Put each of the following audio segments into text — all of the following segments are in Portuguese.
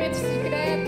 Entre no momento secreto.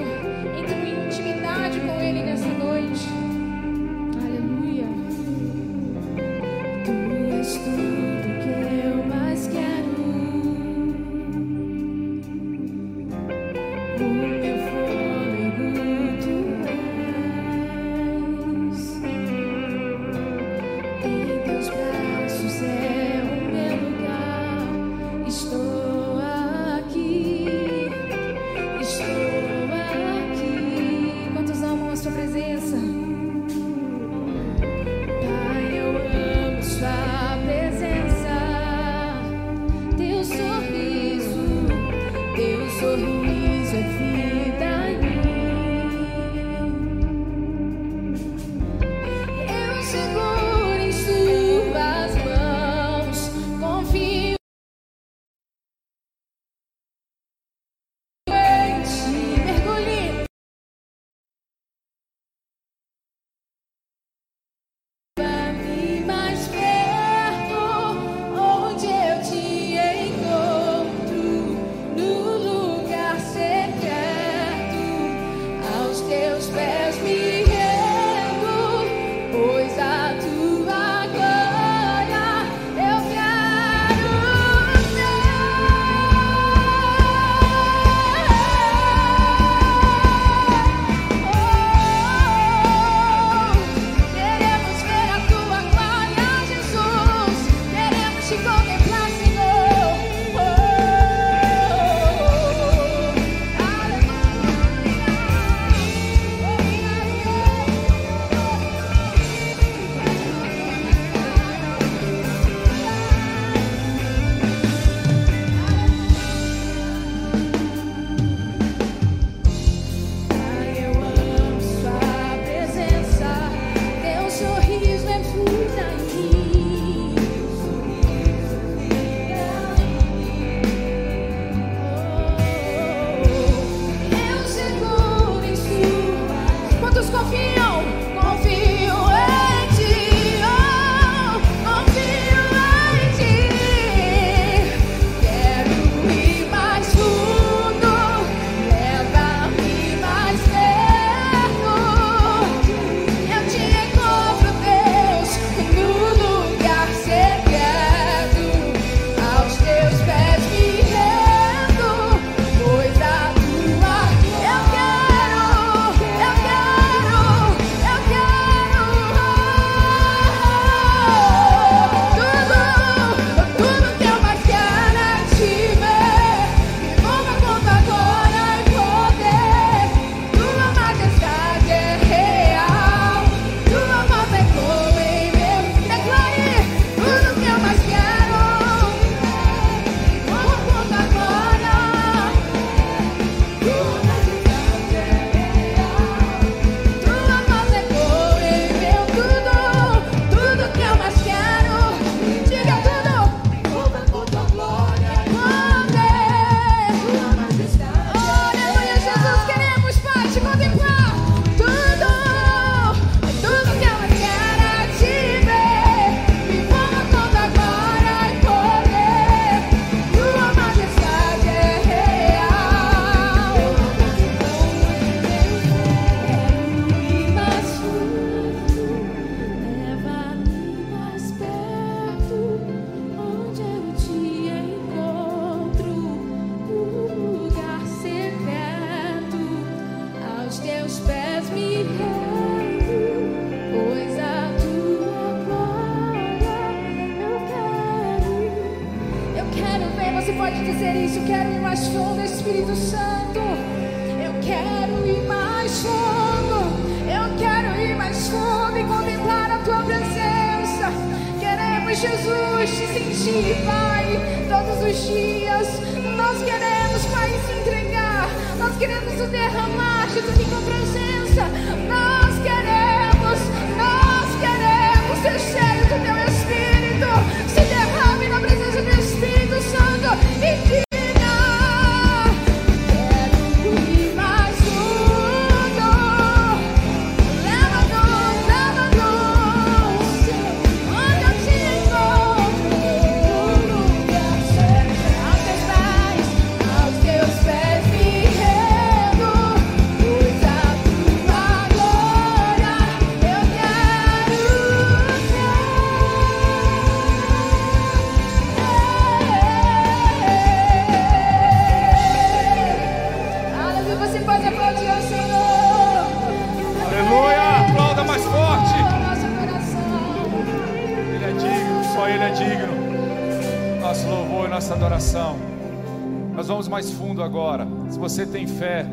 Agora. Se você tem fé,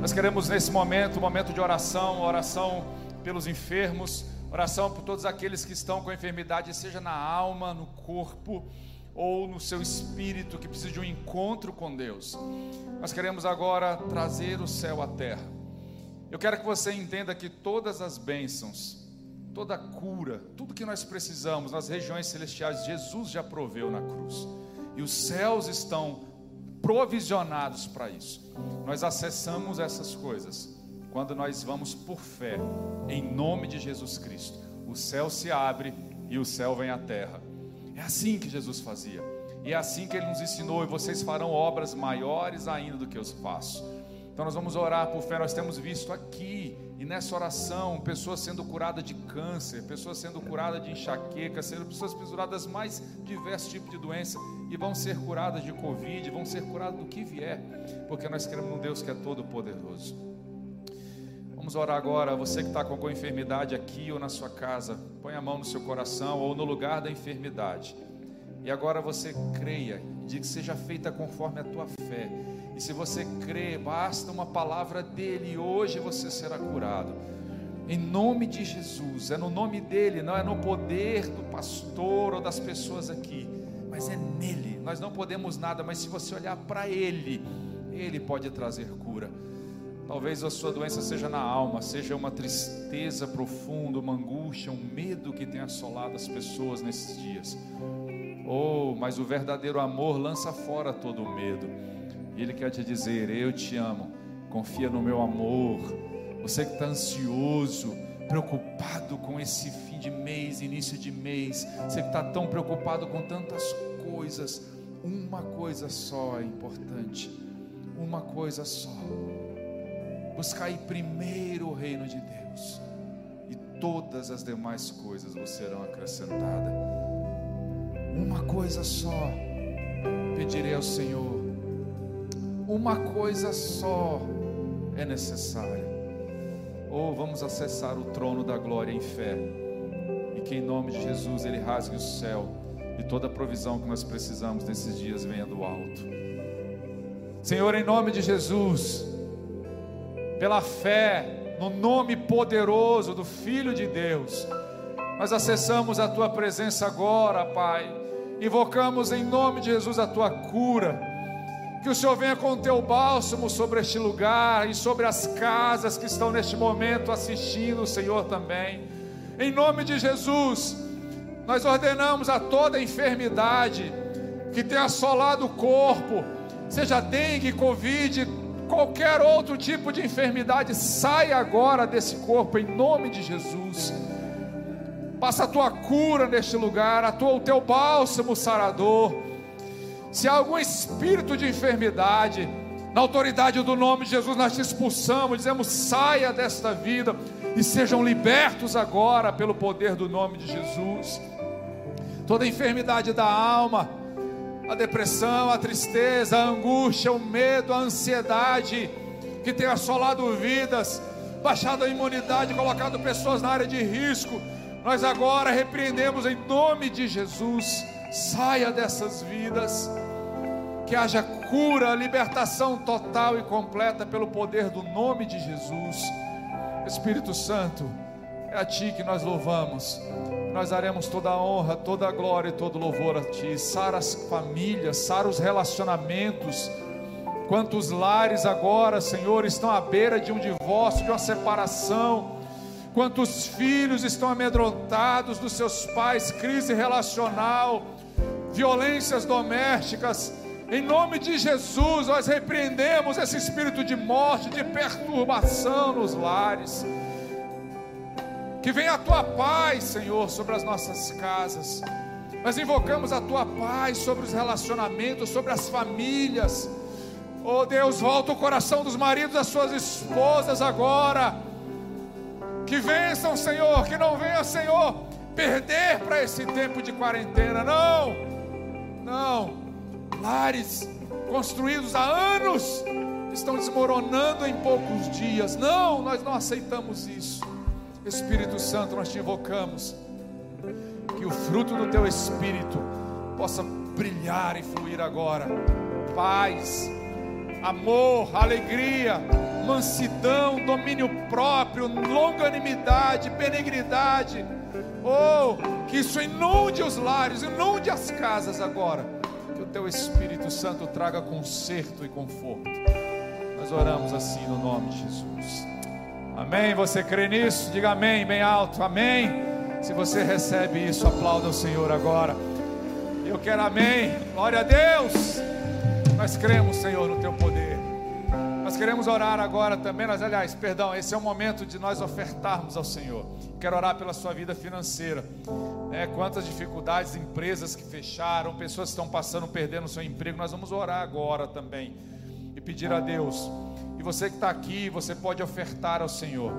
nós queremos nesse momento, um momento de oração, oração pelos enfermos, oração por todos aqueles que estão com enfermidade, seja na alma, no corpo ou no seu espírito, que precisa de um encontro com Deus. Nós queremos agora trazer o céu à terra. Eu quero que você entenda que todas as bênçãos, toda cura, tudo que nós precisamos nas regiões celestiais, Jesus já proveu na cruz. E os céus estão provisionados para isso. Nós acessamos essas coisas quando nós vamos por fé, em nome de Jesus Cristo. O céu se abre e o céu vem à terra. É assim que Jesus fazia. E é assim que ele nos ensinou, e vocês farão obras maiores ainda do que eu faço. Então nós vamos orar por fé. Nós temos visto aqui e nessa oração pessoas sendo curadas de câncer, pessoas sendo curadas de enxaqueca, sendo pessoas curadas mais diversos tipos de doença e vão ser curadas de covid, vão ser curadas do que vier, porque nós queremos um Deus que é todo poderoso. Vamos orar agora. Você que está com alguma enfermidade aqui ou na sua casa, põe a mão no seu coração ou no lugar da enfermidade. E agora você creia, diga que seja feita conforme a tua fé. E se você crê, basta uma palavra dele e hoje você será curado. Em nome de Jesus, é no nome dele, não é no poder do pastor ou das pessoas aqui, mas é nele. Nós não podemos nada, mas se você olhar para ele, ele pode trazer cura. Talvez a sua doença seja na alma, seja uma tristeza profunda, uma angústia, um medo que tem assolado as pessoas nesses dias. Oh, mas o verdadeiro amor lança fora todo o medo. E Ele quer te dizer: Eu te amo, confia no meu amor. Você que está ansioso, preocupado com esse fim de mês, início de mês, você que está tão preocupado com tantas coisas, uma coisa só é importante, uma coisa só. Buscar aí primeiro o reino de Deus, e todas as demais coisas vos serão acrescentadas. Uma coisa só pedirei ao Senhor, uma coisa só é necessária. Ou oh, vamos acessar o trono da glória em fé, e que em nome de Jesus Ele rasgue o céu e toda a provisão que nós precisamos nesses dias venha do alto. Senhor, em nome de Jesus, pela fé no nome poderoso do Filho de Deus, nós acessamos a tua presença agora, Pai. Invocamos em nome de Jesus a tua cura. Que o Senhor venha com o teu bálsamo sobre este lugar e sobre as casas que estão neste momento assistindo, Senhor também. Em nome de Jesus, nós ordenamos a toda enfermidade que tenha assolado o corpo, seja dengue, covid, qualquer outro tipo de enfermidade, saia agora desse corpo em nome de Jesus. Passa a tua cura neste lugar, a tua, o teu bálsamo sarador. Se há algum espírito de enfermidade, na autoridade do nome de Jesus, nós te expulsamos, dizemos: saia desta vida e sejam libertos agora pelo poder do nome de Jesus. Toda enfermidade da alma, a depressão, a tristeza, a angústia, o medo, a ansiedade que tem assolado vidas, baixado a imunidade, colocado pessoas na área de risco, nós agora repreendemos em nome de Jesus. Saia dessas vidas. Que haja cura, libertação total e completa pelo poder do nome de Jesus. Espírito Santo, é a Ti que nós louvamos. Nós daremos toda a honra, toda a glória e todo louvor a Ti. Sara as famílias, sara os relacionamentos. Quantos lares agora, Senhor, estão à beira de um divórcio, de uma separação. Quantos filhos estão amedrontados dos seus pais, crise relacional, violências domésticas. Em nome de Jesus, nós repreendemos esse espírito de morte, de perturbação nos lares. Que venha a tua paz, Senhor, sobre as nossas casas. Nós invocamos a tua paz sobre os relacionamentos, sobre as famílias. Oh Deus, volta o coração dos maridos das suas esposas agora. Que vençam, Senhor, que não venha, Senhor, perder para esse tempo de quarentena. Não, não. Lares construídos há anos estão desmoronando em poucos dias. Não, nós não aceitamos isso. Espírito Santo, nós te invocamos, que o fruto do teu Espírito possa brilhar e fluir agora. Paz, amor, alegria, mansidão, domínio próprio, longanimidade, benignidade. Oh, que isso inunde os lares, inunde as casas agora. Que o teu Espírito Santo traga conserto e conforto. Nós oramos assim no nome de Jesus. Amém? Você crê nisso? Diga amém, bem alto. Amém? Se você recebe isso, aplauda o Senhor agora. Eu quero amém. Glória a Deus. Nós cremos, Senhor, no teu poder. Nós queremos orar agora também, nós, aliás, perdão, esse é o momento de nós ofertarmos ao Senhor. Quero orar pela sua vida financeira. É, quantas dificuldades, empresas que fecharam, pessoas que estão passando, perdendo o seu emprego. Nós vamos orar agora também e pedir a Deus você que está aqui, você pode ofertar ao Senhor.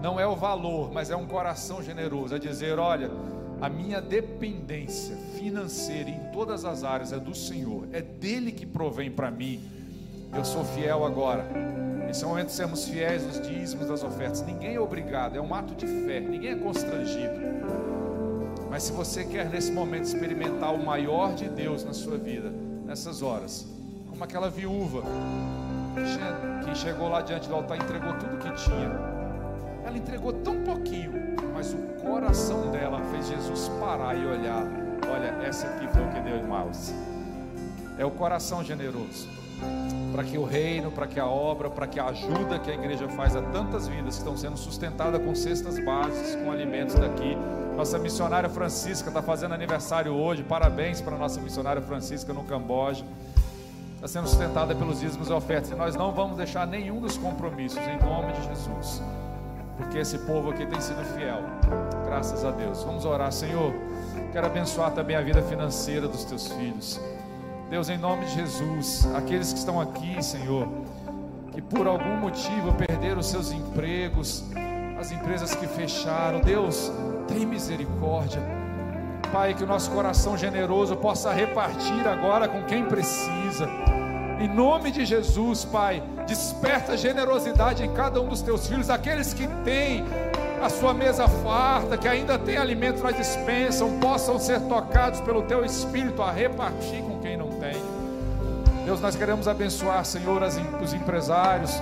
Não é o valor, mas é um coração generoso. É dizer: olha, a minha dependência financeira em todas as áreas é do Senhor, é dele que provém para mim. Eu sou fiel agora. Esse é momento sermos fiéis nos dízimos das ofertas. Ninguém é obrigado, é um ato de fé, ninguém é constrangido. Mas se você quer nesse momento experimentar o maior de Deus na sua vida, nessas horas, como aquela viúva que chegou lá diante do altar entregou tudo que tinha. Ela entregou tão pouquinho, mas o coração dela fez Jesus parar e olhar. Olha, essa aqui foi o que deu em Maus. É o coração generoso. Para que o reino, para que a obra, para que a ajuda que a igreja faz a tantas vidas que estão sendo sustentadas com cestas básicas, com alimentos daqui. Nossa missionária Francisca está fazendo aniversário hoje. Parabéns para nossa missionária Francisca no Camboja está sendo sustentada pelos dízimos e ofertas. E nós não vamos deixar nenhum dos compromissos, em nome de Jesus. Porque esse povo aqui tem sido fiel. Graças a Deus. Vamos orar, Senhor. Quero abençoar também a vida financeira dos teus filhos. Deus, em nome de Jesus, aqueles que estão aqui, Senhor, que por algum motivo perderam seus empregos, as empresas que fecharam, Deus, tem misericórdia. Pai, que o nosso coração generoso possa repartir agora com quem precisa. Em nome de Jesus, Pai, desperta generosidade em cada um dos teus filhos, aqueles que têm a sua mesa farta, que ainda tem alimento na dispensa, possam ser tocados pelo teu espírito a repartir com quem não. Deus, nós queremos abençoar, Senhor, os empresários.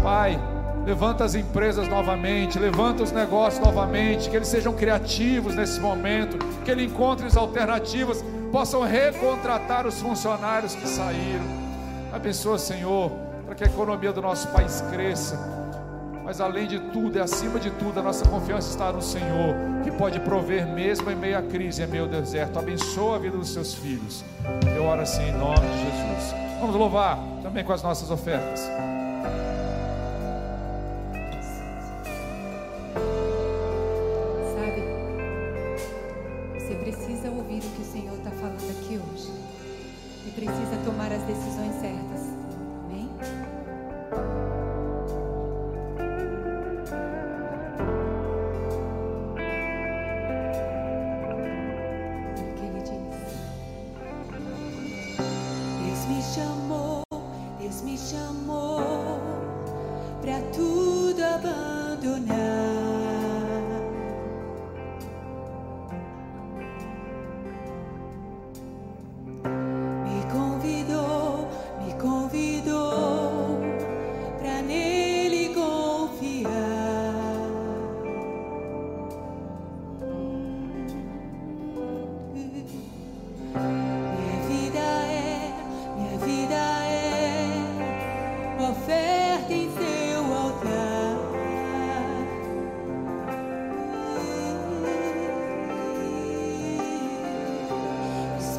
Pai, levanta as empresas novamente, levanta os negócios novamente, que eles sejam criativos nesse momento, que ele encontre as alternativas, possam recontratar os funcionários que saíram. Abençoa, Senhor, para que a economia do nosso país cresça. Mas além de tudo, e acima de tudo, a nossa confiança está no Senhor, que pode prover mesmo em meio à crise, em meio ao deserto. Abençoa a vida dos seus filhos. Eu oro assim em nome de Jesus. Vamos louvar também com as nossas ofertas.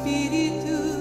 Que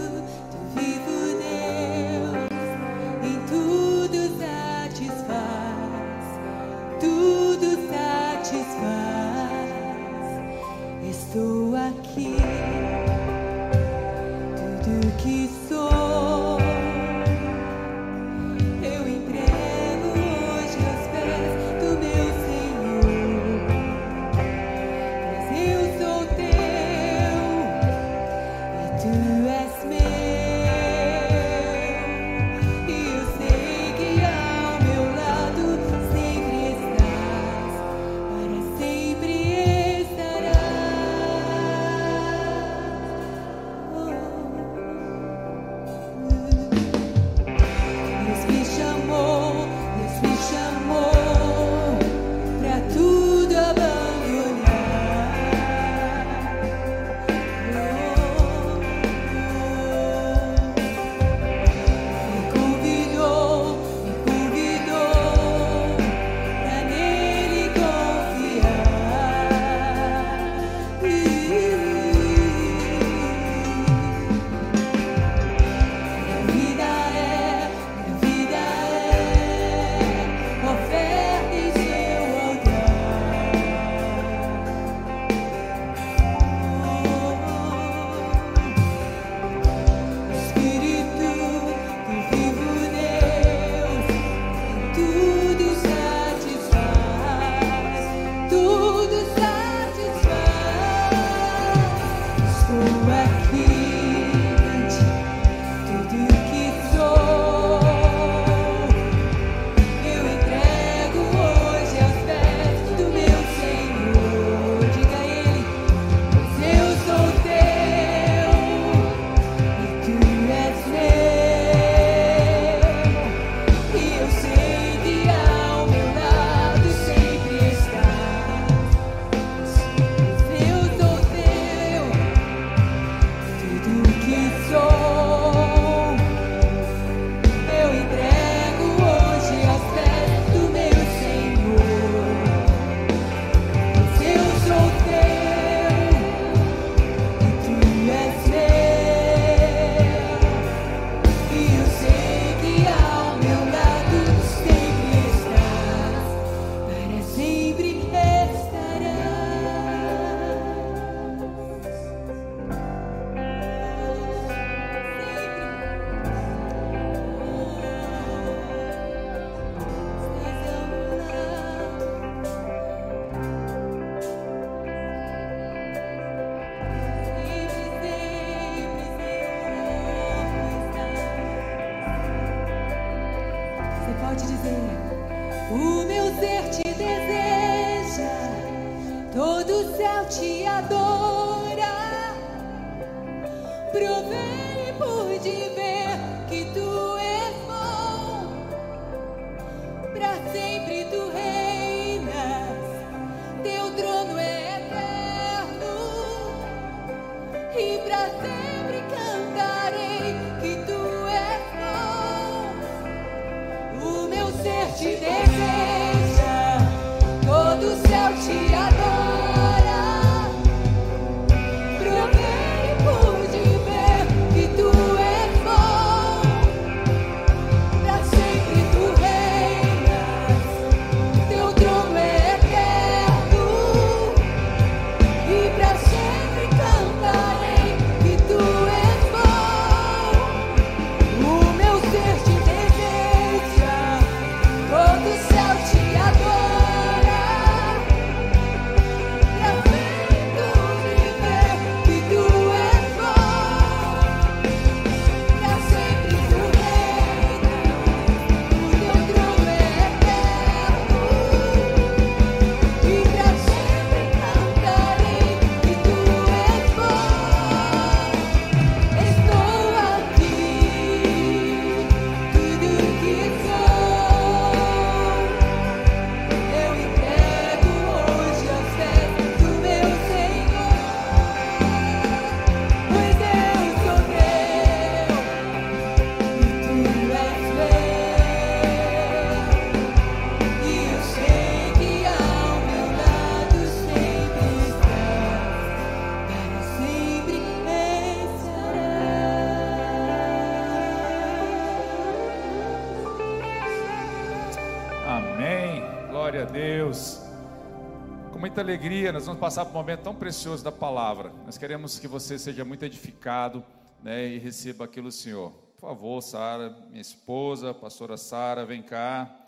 muita alegria, nós vamos passar por um momento tão precioso da palavra. Nós queremos que você seja muito edificado né, e receba aquilo, Senhor. Por favor, Sara, minha esposa, pastora Sara, vem cá.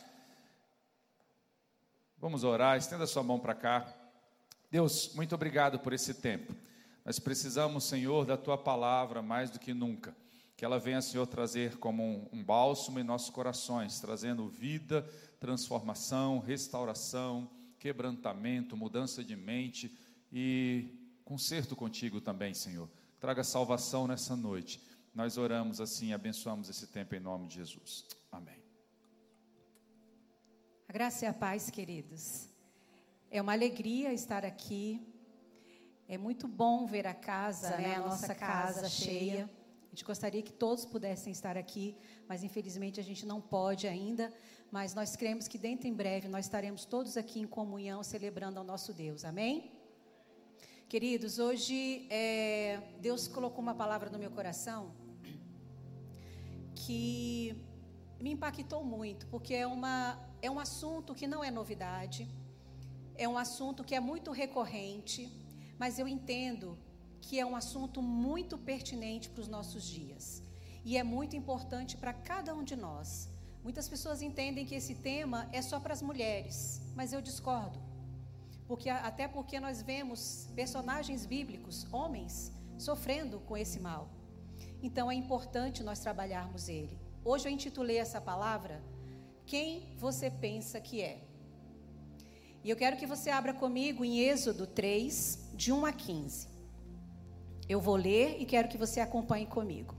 Vamos orar, estenda sua mão para cá. Deus, muito obrigado por esse tempo. Nós precisamos, Senhor, da tua palavra mais do que nunca. Que ela venha, Senhor, trazer como um, um bálsamo em nossos corações, trazendo vida, transformação, restauração, quebrantamento, mudança de mente e conserto contigo também, Senhor. Traga salvação nessa noite. Nós oramos assim, abençoamos esse tempo em nome de Jesus. Amém. A graça e a paz, queridos. É uma alegria estar aqui. É muito bom ver a casa, né, a nossa casa cheia. Gente gostaria que todos pudessem estar aqui, mas infelizmente a gente não pode ainda. Mas nós cremos que dentro em breve nós estaremos todos aqui em comunhão celebrando ao nosso Deus. Amém? Queridos, hoje é, Deus colocou uma palavra no meu coração que me impactou muito, porque é, uma, é um assunto que não é novidade, é um assunto que é muito recorrente, mas eu entendo que é um assunto muito pertinente para os nossos dias e é muito importante para cada um de nós. Muitas pessoas entendem que esse tema é só para as mulheres, mas eu discordo. Porque até porque nós vemos personagens bíblicos, homens, sofrendo com esse mal. Então é importante nós trabalharmos ele. Hoje eu intitulei essa palavra Quem você pensa que é? E eu quero que você abra comigo em Êxodo 3, de 1 a 15. Eu vou ler e quero que você acompanhe comigo.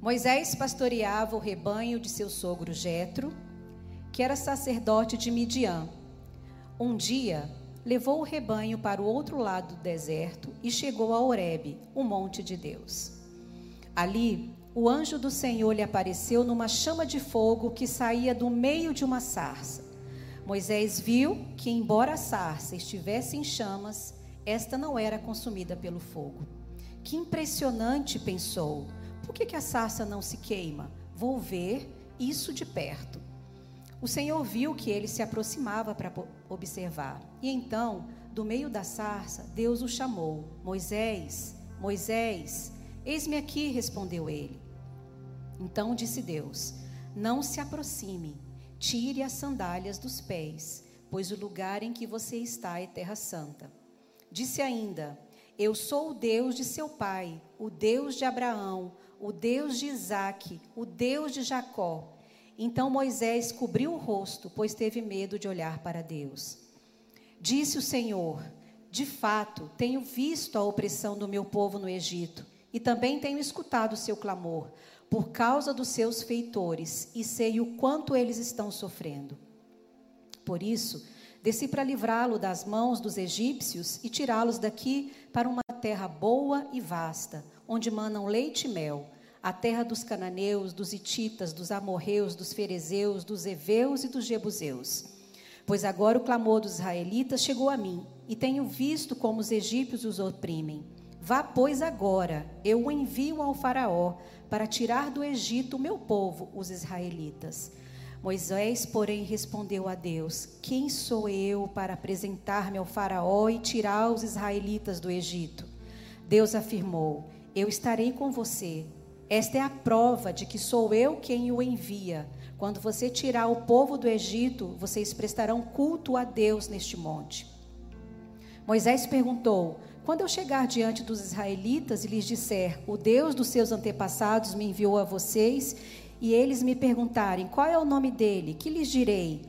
Moisés pastoreava o rebanho de seu sogro Jetro, que era sacerdote de Midian. Um dia, levou o rebanho para o outro lado do deserto e chegou a Horebe, o monte de Deus. Ali, o anjo do Senhor lhe apareceu numa chama de fogo que saía do meio de uma sarça. Moisés viu que, embora a sarça estivesse em chamas, esta não era consumida pelo fogo. Que impressionante, pensou. Por que, que a sarça não se queima? Vou ver isso de perto. O Senhor viu que ele se aproximava para observar. E então, do meio da sarça, Deus o chamou: Moisés, Moisés, eis-me aqui, respondeu ele. Então disse Deus: Não se aproxime, tire as sandálias dos pés, pois o lugar em que você está é terra santa. Disse ainda: Eu sou o Deus de seu pai, o Deus de Abraão, o Deus de Isaque, o Deus de Jacó. Então Moisés cobriu o rosto, pois teve medo de olhar para Deus. Disse o Senhor: De fato, tenho visto a opressão do meu povo no Egito, e também tenho escutado o seu clamor, por causa dos seus feitores, e sei o quanto eles estão sofrendo. Por isso, desci para livrá-lo das mãos dos egípcios e tirá-los daqui para uma terra boa e vasta, onde manam leite e mel a terra dos cananeus, dos ititas, dos amorreus, dos ferezeus, dos heveus e dos jebuseus. Pois agora o clamor dos israelitas chegou a mim, e tenho visto como os egípcios os oprimem. Vá, pois, agora, eu o envio ao Faraó, para tirar do Egito o meu povo, os israelitas. Moisés, porém, respondeu a Deus: Quem sou eu para apresentar-me ao Faraó e tirar os israelitas do Egito? Deus afirmou: Eu estarei com você esta é a prova de que sou eu quem o envia. Quando você tirar o povo do Egito, vocês prestarão culto a Deus neste monte. Moisés perguntou: Quando eu chegar diante dos israelitas e lhes disser, o Deus dos seus antepassados me enviou a vocês, e eles me perguntarem, qual é o nome dele, que lhes direi?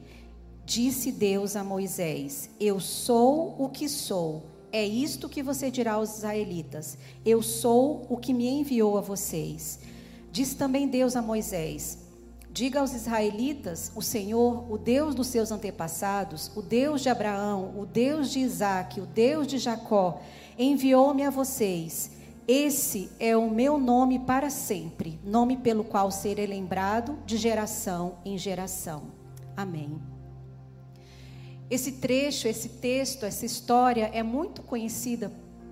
Disse Deus a Moisés: Eu sou o que sou. É isto que você dirá aos israelitas: Eu sou o que me enviou a vocês. Disse também Deus a Moisés: Diga aos israelitas: O Senhor, o Deus dos seus antepassados, o Deus de Abraão, o Deus de Isaque, o Deus de Jacó, enviou-me a vocês. Esse é o meu nome para sempre, nome pelo qual serei lembrado de geração em geração. Amém. Esse trecho, esse texto, essa história é muito conhecida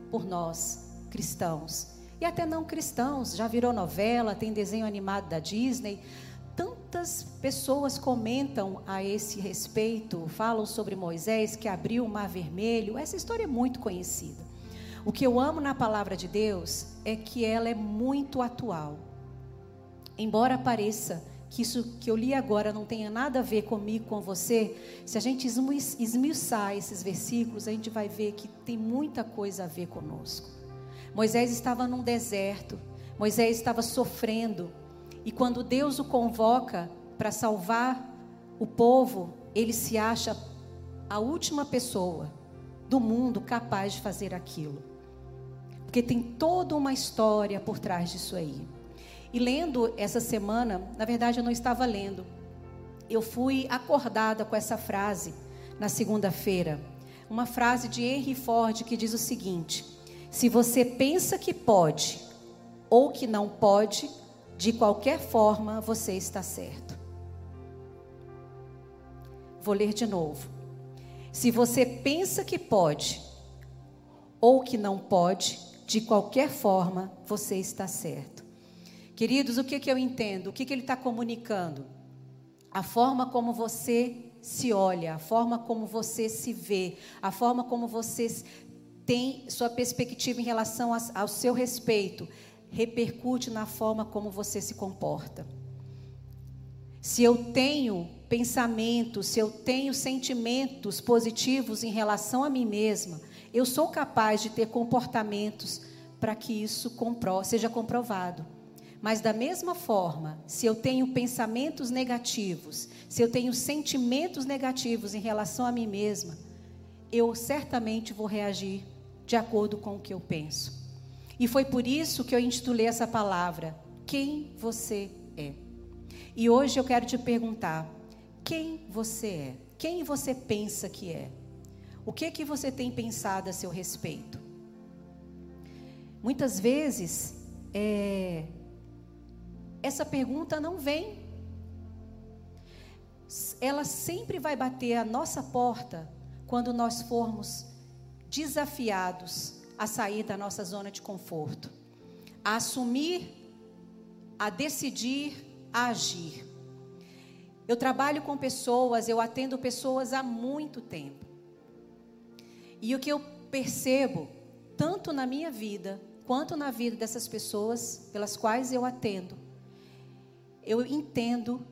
por nós, cristãos. e até não cristãos, já virou novela, tem desenho animado da Disney. Tantas pessoas comentam a esse respeito, falam sobre Moisés que abriu o Mar Vermelho. Essa história é muito conhecida. O que eu amo na palavra de Deus é que ela é muito atual. Embora pareça que isso que eu li agora não tenha nada a ver comigo, com você, se a gente esmiuçar esses versículos, a gente vai ver que tem muita coisa a ver conosco. Moisés estava num deserto, Moisés estava sofrendo, e quando Deus o convoca para salvar o povo, ele se acha a última pessoa do mundo capaz de fazer aquilo. Porque tem toda uma história por trás disso aí. E lendo essa semana, na verdade eu não estava lendo, eu fui acordada com essa frase na segunda-feira. Uma frase de Henry Ford que diz o seguinte: Se você pensa que pode ou que não pode, de qualquer forma você está certo. Vou ler de novo. Se você pensa que pode ou que não pode, de qualquer forma você está certo. Queridos, o que, que eu entendo? O que, que ele está comunicando? A forma como você se olha, a forma como você se vê, a forma como você tem sua perspectiva em relação ao seu respeito, repercute na forma como você se comporta. Se eu tenho pensamentos, se eu tenho sentimentos positivos em relação a mim mesma, eu sou capaz de ter comportamentos para que isso compro seja comprovado. Mas da mesma forma, se eu tenho pensamentos negativos, se eu tenho sentimentos negativos em relação a mim mesma, eu certamente vou reagir de acordo com o que eu penso. E foi por isso que eu intitulei essa palavra: Quem você é? E hoje eu quero te perguntar: quem você é? Quem você pensa que é? O que que você tem pensado a seu respeito? Muitas vezes, é, essa pergunta não vem. Ela sempre vai bater a nossa porta quando nós formos desafiados a sair da nossa zona de conforto, a assumir, a decidir, a agir. Eu trabalho com pessoas, eu atendo pessoas há muito tempo. E o que eu percebo, tanto na minha vida, quanto na vida dessas pessoas pelas quais eu atendo, eu entendo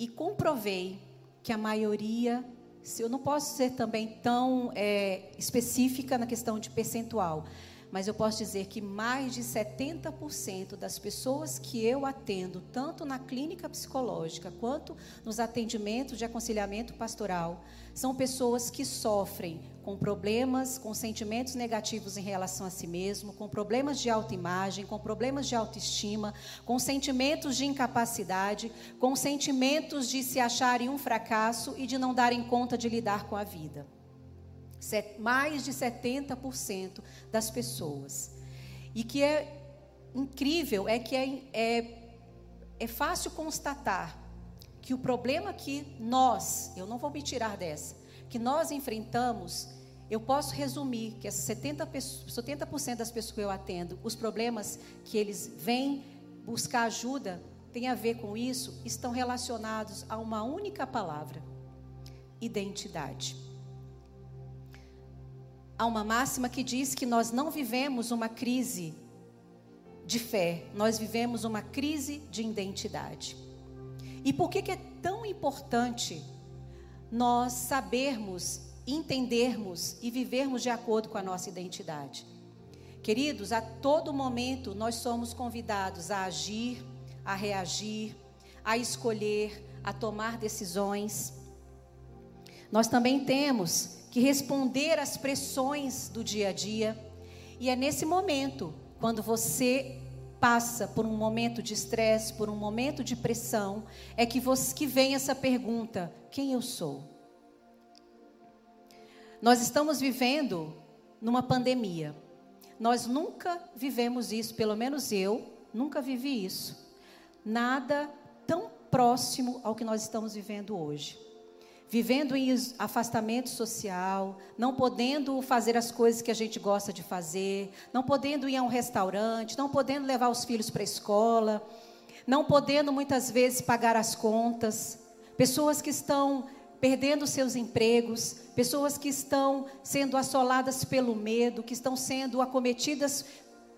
e comprovei que a maioria, se eu não posso ser também tão é, específica na questão de percentual, mas eu posso dizer que mais de 70% das pessoas que eu atendo, tanto na clínica psicológica quanto nos atendimentos de aconselhamento pastoral, são pessoas que sofrem com problemas, com sentimentos negativos em relação a si mesmo, com problemas de autoimagem, com problemas de autoestima, com sentimentos de incapacidade, com sentimentos de se acharem um fracasso e de não darem conta de lidar com a vida mais de 70% das pessoas. E que é incrível é que é, é, é fácil constatar que o problema que nós, eu não vou me tirar dessa, que nós enfrentamos, eu posso resumir que essas 70%, 70 das pessoas que eu atendo, os problemas que eles vêm buscar ajuda, tem a ver com isso, estão relacionados a uma única palavra: identidade. Há uma máxima que diz que nós não vivemos uma crise de fé, nós vivemos uma crise de identidade. E por que, que é tão importante nós sabermos, entendermos e vivermos de acordo com a nossa identidade? Queridos, a todo momento nós somos convidados a agir, a reagir, a escolher, a tomar decisões. Nós também temos que responder às pressões do dia a dia. E é nesse momento, quando você passa por um momento de estresse, por um momento de pressão, é que, você, que vem essa pergunta: quem eu sou? Nós estamos vivendo numa pandemia. Nós nunca vivemos isso, pelo menos eu nunca vivi isso. Nada tão próximo ao que nós estamos vivendo hoje. vivendo em afastamento social, não podendo fazer as coisas que a gente gosta de fazer, não podendo ir a um restaurante, não podendo levar os filhos para a escola, não podendo muitas vezes pagar as contas, pessoas que estão perdendo seus empregos, pessoas que estão sendo assoladas pelo medo, que estão sendo acometidas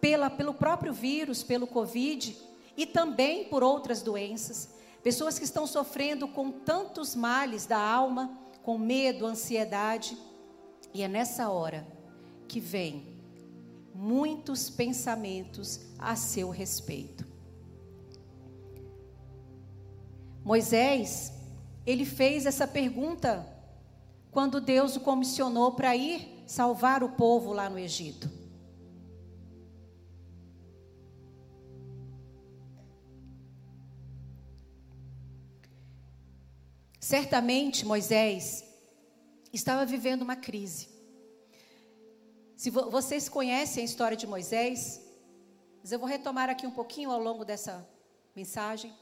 pela, pelo próprio vírus, pelo Covid e também por outras doenças. Pessoas que estão sofrendo com tantos males da alma, com medo, ansiedade. E é nessa hora que vem muitos pensamentos a seu respeito. Moisés, ele fez essa pergunta quando Deus o comissionou para ir salvar o povo lá no Egito. Certamente Moisés estava vivendo uma crise. Se vo vocês conhecem a história de Moisés, mas eu vou retomar aqui um pouquinho ao longo dessa mensagem.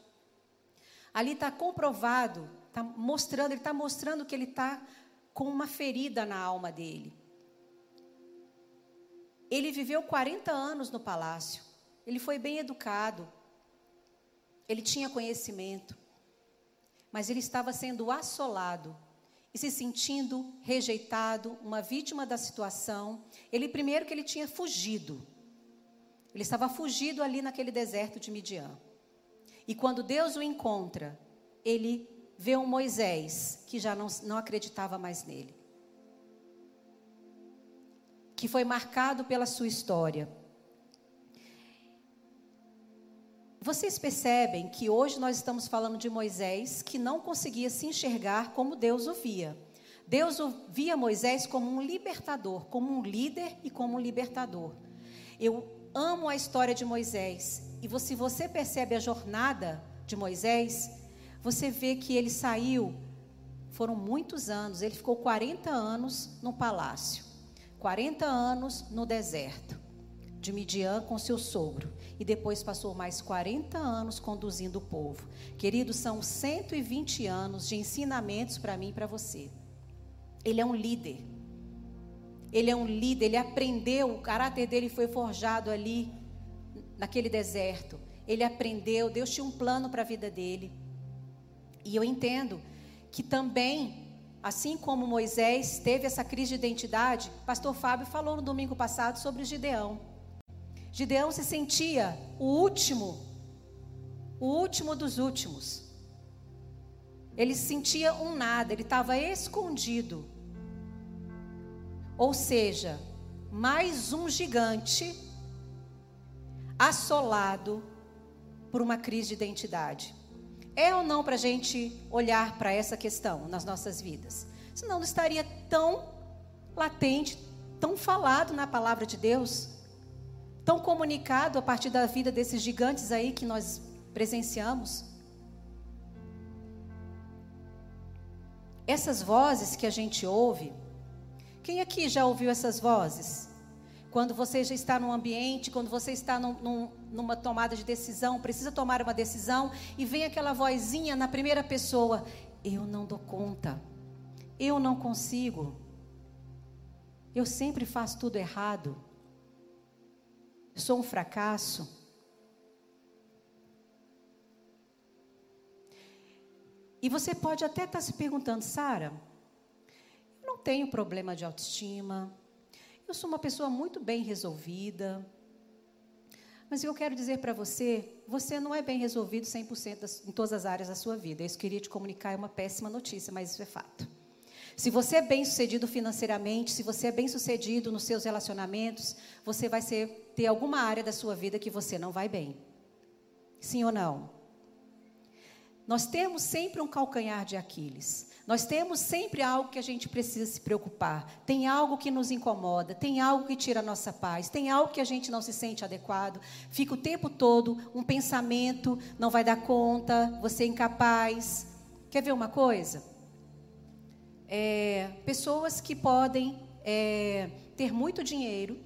Ali está comprovado, está mostrando, ele está mostrando que ele está com uma ferida na alma dele. Ele viveu 40 anos no palácio. Ele foi bem educado. Ele tinha conhecimento mas ele estava sendo assolado e se sentindo rejeitado, uma vítima da situação. Ele primeiro que ele tinha fugido. Ele estava fugido ali naquele deserto de Midian. E quando Deus o encontra, ele vê um Moisés que já não, não acreditava mais nele. Que foi marcado pela sua história. Vocês percebem que hoje nós estamos falando de Moisés que não conseguia se enxergar como Deus o via. Deus via Moisés como um libertador, como um líder e como um libertador. Eu amo a história de Moisés. E se você percebe a jornada de Moisés, você vê que ele saiu, foram muitos anos, ele ficou 40 anos no palácio, 40 anos no deserto de Midian com seu sogro e depois passou mais 40 anos conduzindo o povo. Queridos, são 120 anos de ensinamentos para mim e para você. Ele é um líder. Ele é um líder, ele aprendeu, o caráter dele foi forjado ali naquele deserto. Ele aprendeu, Deus tinha um plano para a vida dele. E eu entendo que também, assim como Moisés teve essa crise de identidade, pastor Fábio falou no domingo passado sobre Gideão. Gideão se sentia o último, o último dos últimos. Ele se sentia um nada, ele estava escondido. Ou seja, mais um gigante assolado por uma crise de identidade. É ou não para a gente olhar para essa questão nas nossas vidas? Senão não estaria tão latente, tão falado na palavra de Deus tão comunicado a partir da vida desses gigantes aí que nós presenciamos. Essas vozes que a gente ouve, quem aqui já ouviu essas vozes? Quando você já está num ambiente, quando você está num, num, numa tomada de decisão, precisa tomar uma decisão, e vem aquela vozinha na primeira pessoa: Eu não dou conta, eu não consigo, eu sempre faço tudo errado sou um fracasso. E você pode até estar se perguntando, Sara, eu não tenho problema de autoestima, eu sou uma pessoa muito bem resolvida. Mas eu quero dizer para você, você não é bem resolvido 100% das, em todas as áreas da sua vida. Isso queria te comunicar é uma péssima notícia, mas isso é fato. Se você é bem sucedido financeiramente, se você é bem sucedido nos seus relacionamentos, você vai ser, ter alguma área da sua vida que você não vai bem. Sim ou não? Nós temos sempre um calcanhar de Aquiles. Nós temos sempre algo que a gente precisa se preocupar. Tem algo que nos incomoda, tem algo que tira a nossa paz, tem algo que a gente não se sente adequado. Fica o tempo todo um pensamento, não vai dar conta, você é incapaz. Quer ver uma coisa? é, pessoas que podem é, ter muito dinheiro,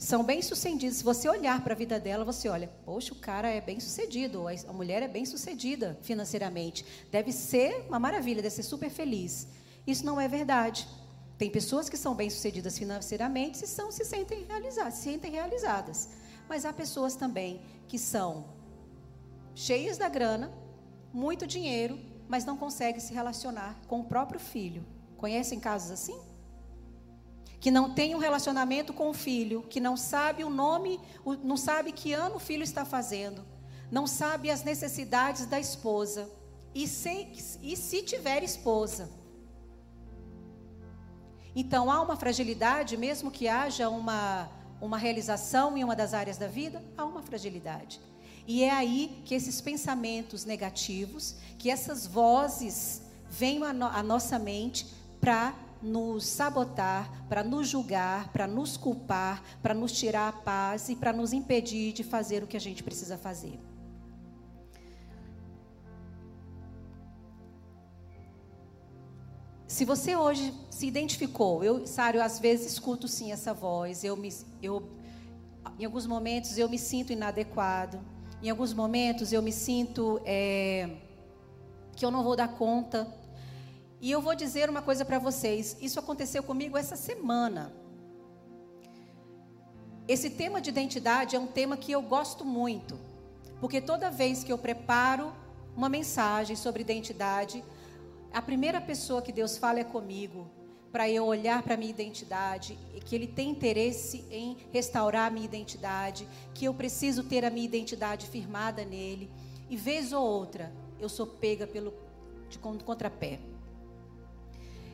são bem-sucedidas. Se você olhar para a vida dela, você olha, poxa, o cara é bem-sucedido, a mulher é bem-sucedida financeiramente. Deve ser uma maravilha, deve ser super feliz. Isso não é verdade. Tem pessoas que são bem-sucedidas financeiramente e são, se sentem realizadas, se sentem realizadas. Mas há pessoas também que são cheias da grana, muito dinheiro, mas não conseguem se relacionar com o próprio filho. Conhecem casos assim? Que não tem um relacionamento com o filho, que não sabe o nome, não sabe que ano o filho está fazendo, não sabe as necessidades da esposa, e se, e se tiver esposa. Então há uma fragilidade, mesmo que haja uma, uma realização em uma das áreas da vida, há uma fragilidade. E é aí que esses pensamentos negativos, que essas vozes venham à, no, nossa mente para nos sabotar, para nos julgar, para nos culpar, para nos tirar a paz e para nos impedir de fazer o que a gente precisa fazer. Se você hoje se identificou, eu, Sário, às vezes escuto sim essa voz, eu me, eu, em alguns momentos eu me sinto inadequado, em alguns momentos eu me sinto é, que eu não vou dar conta e eu vou dizer uma coisa para vocês: isso aconteceu comigo essa semana. Esse tema de identidade é um tema que eu gosto muito, porque toda vez que eu preparo uma mensagem sobre identidade, a primeira pessoa que Deus fala é comigo, para eu olhar para a minha identidade, que Ele tem interesse em restaurar a minha identidade, que eu preciso ter a minha identidade firmada nele, e vez ou outra eu sou pega pelo de contrapé.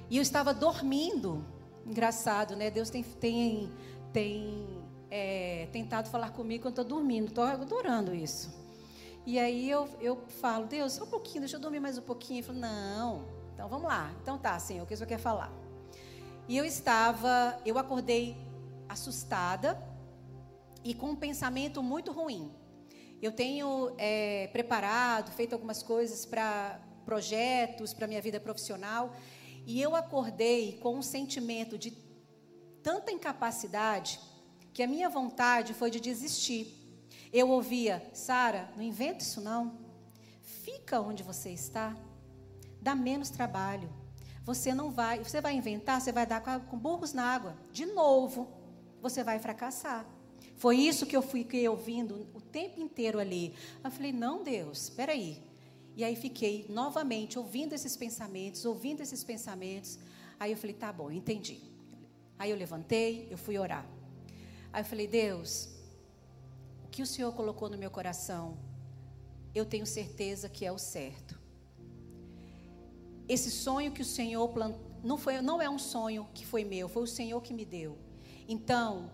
E eu estava dormindo. Engraçado, né? Deus tem, tem, tem é, tentado falar comigo quando estou dormindo. Estou adorando isso. E aí eu, eu falo, Deus, só um pouquinho, deixa eu dormir mais um pouquinho. Ele falou, não. Então vamos lá. Então tá, Senhor, o que o Senhor quer falar? E eu estava, eu acordei assustada e com um pensamento muito ruim. Eu tenho é, preparado, feito algumas coisas para projetos, para minha vida profissional. E eu acordei com um sentimento de tanta incapacidade que a minha vontade foi de desistir. Eu ouvia, Sara, não inventa isso não. Fica onde você está. Dá menos trabalho. Você não vai, você vai inventar, você vai dar com burros na água. De novo, você vai fracassar. Foi isso que eu fiquei ouvindo o tempo inteiro ali. Eu falei, não, Deus, espera aí. E aí fiquei novamente ouvindo esses pensamentos, ouvindo esses pensamentos. Aí eu falei, tá bom, entendi. Aí eu levantei, eu fui orar. Aí eu falei, Deus, o que o Senhor colocou no meu coração, eu tenho certeza que é o certo. Esse sonho que o Senhor plantou, não, foi, não é um sonho que foi meu, foi o Senhor que me deu. Então,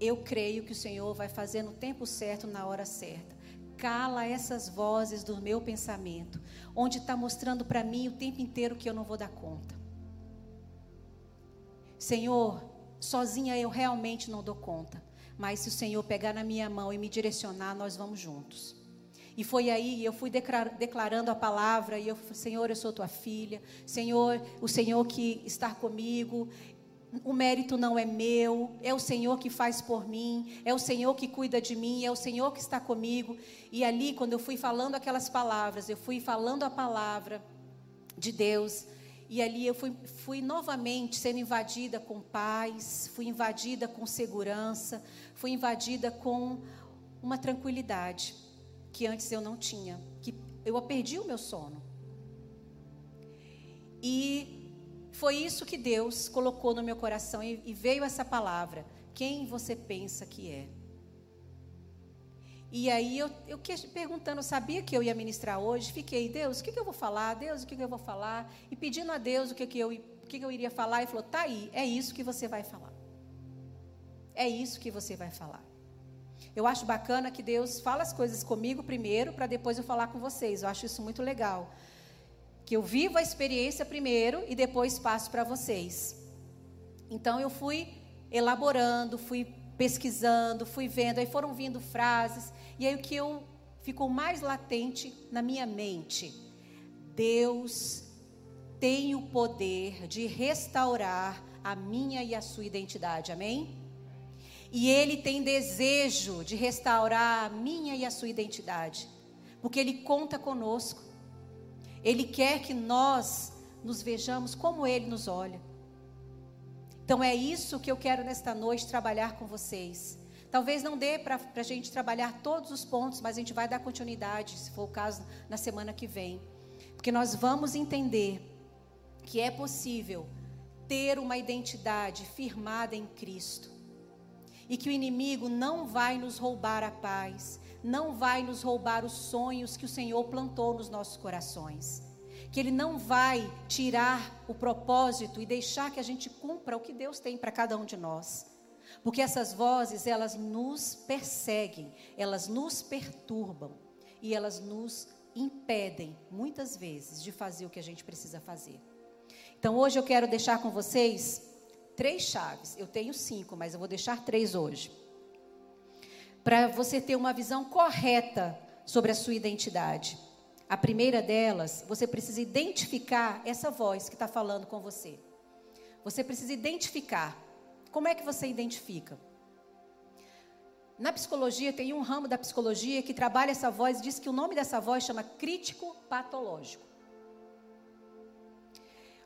eu creio que o Senhor vai fazer no tempo certo, na hora certa cala essas vozes do meu pensamento, onde está mostrando para mim o tempo inteiro que eu não vou dar conta. Senhor, sozinha eu realmente não dou conta, mas se o Senhor pegar na minha mão e me direcionar, nós vamos juntos. E foi aí, eu fui declarando a palavra, e eu Senhor, eu sou tua filha, Senhor, o Senhor que está comigo, o mérito não é meu, é o Senhor que faz por mim, é o Senhor que cuida de mim, é o Senhor que está comigo. E ali, quando eu fui falando aquelas palavras, eu fui falando a palavra de Deus, e ali eu fui, fui novamente sendo invadida com paz, fui invadida com segurança, fui invadida com uma tranquilidade que antes eu não tinha, que eu perdi o meu sono. E foi isso que Deus colocou no meu coração e, e veio essa palavra. Quem você pensa que é? E aí eu, eu perguntando, sabia que eu ia ministrar hoje? Fiquei, Deus, o que, que eu vou falar? Deus, o que, que eu vou falar? E pedindo a Deus o que, que, eu, o que, que eu iria falar. E falou, tá aí, é isso que você vai falar. É isso que você vai falar. Eu acho bacana que Deus fala as coisas comigo primeiro, para depois eu falar com vocês. Eu acho isso muito legal que eu vivo a experiência primeiro e depois passo para vocês. Então eu fui elaborando, fui pesquisando, fui vendo, aí foram vindo frases, e aí o que eu ficou mais latente na minha mente, Deus tem o poder de restaurar a minha e a sua identidade. Amém? E Ele tem desejo de restaurar a minha e a sua identidade, porque Ele conta conosco. Ele quer que nós nos vejamos como Ele nos olha. Então é isso que eu quero nesta noite trabalhar com vocês. Talvez não dê para a gente trabalhar todos os pontos, mas a gente vai dar continuidade, se for o caso, na semana que vem. Porque nós vamos entender que é possível ter uma identidade firmada em Cristo. E que o inimigo não vai nos roubar a paz, não vai nos roubar os sonhos que o Senhor plantou nos nossos corações que Ele não vai tirar o propósito e deixar que a gente cumpra o que Deus tem para cada um de nós. Porque essas vozes, elas nos perseguem, elas nos perturbam e elas nos impedem, muitas vezes, de fazer o que a gente precisa fazer. Então, hoje eu quero deixar com vocês três chaves. Eu tenho cinco, mas eu vou deixar três hoje. Para você ter uma visão correta sobre a sua identidade. A primeira delas, você precisa identificar essa voz que está falando com você. Você precisa identificar. Como é que você identifica? Na psicologia, tem um ramo da psicologia que trabalha essa voz diz que o nome dessa voz chama crítico patológico.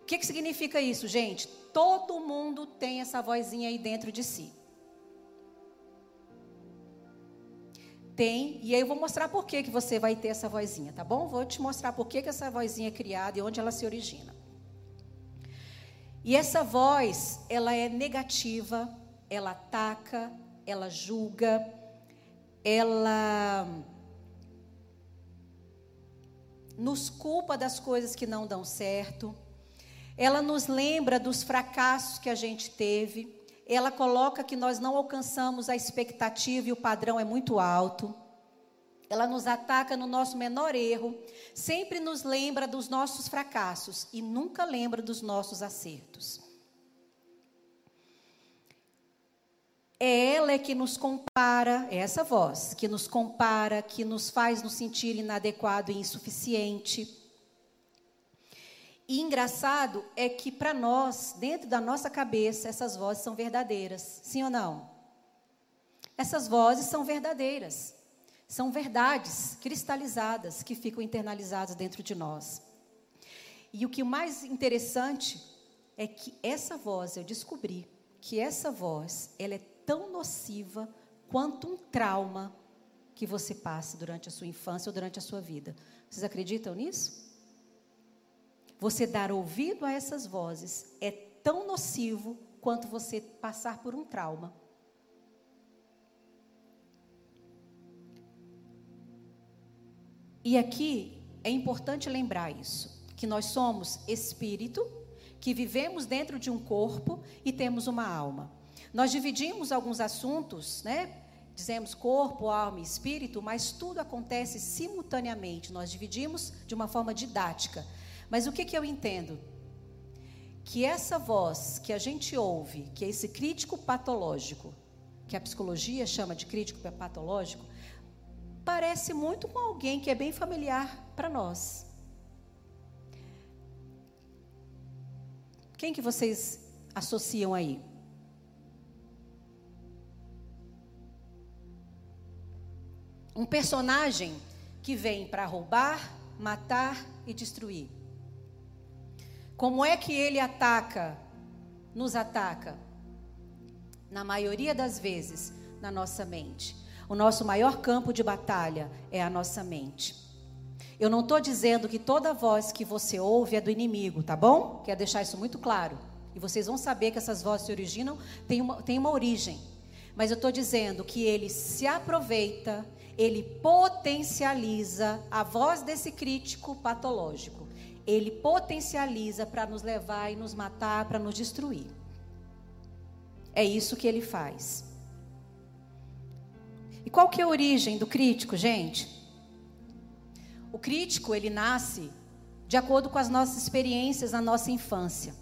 O que, que significa isso, gente? Todo mundo tem essa vozinha aí dentro de si. Tem, e aí eu vou mostrar por que, que você vai ter essa vozinha, tá bom? Vou te mostrar por que, que essa vozinha é criada e onde ela se origina. E essa voz, ela é negativa, ela ataca, ela julga, ela nos culpa das coisas que não dão certo, ela nos lembra dos fracassos que a gente teve, ela coloca que nós não alcançamos a expectativa e o padrão é muito alto. Ela nos ataca no nosso menor erro, sempre nos lembra dos nossos fracassos e nunca lembra dos nossos acertos. É ela que nos compara, é essa voz que nos compara, que nos faz nos sentir inadequado e insuficiente. E engraçado é que para nós, dentro da nossa cabeça, essas vozes são verdadeiras. Sim ou não? Essas vozes são verdadeiras. São verdades cristalizadas que ficam internalizadas dentro de nós. E o que mais interessante é que essa voz, eu descobri que essa voz, ela é tão nociva quanto um trauma que você passa durante a sua infância ou durante a sua vida. Vocês acreditam nisso? Você dar ouvido a essas vozes é tão nocivo quanto você passar por um trauma. E aqui é importante lembrar isso, que nós somos espírito, que vivemos dentro de um corpo e temos uma alma. Nós dividimos alguns assuntos, né? Dizemos corpo, alma e espírito, mas tudo acontece simultaneamente. Nós dividimos de uma forma didática. Mas o que, que eu entendo? Que essa voz que a gente ouve, que é esse crítico patológico, que a psicologia chama de crítico patológico, parece muito com alguém que é bem familiar para nós. Quem que vocês associam aí? Um personagem que vem para roubar, matar e destruir. Como é que ele ataca, nos ataca? Na maioria das vezes, na nossa mente. O nosso maior campo de batalha é a nossa mente. Eu não estou dizendo que toda voz que você ouve é do inimigo, tá bom? Quero deixar isso muito claro. E vocês vão saber que essas vozes se originam, tem uma, tem uma origem. Mas eu estou dizendo que ele se aproveita, ele potencializa a voz desse crítico patológico ele potencializa para nos levar e nos matar, para nos destruir. É isso que ele faz. E qual que é a origem do crítico, gente? O crítico, ele nasce de acordo com as nossas experiências na nossa infância,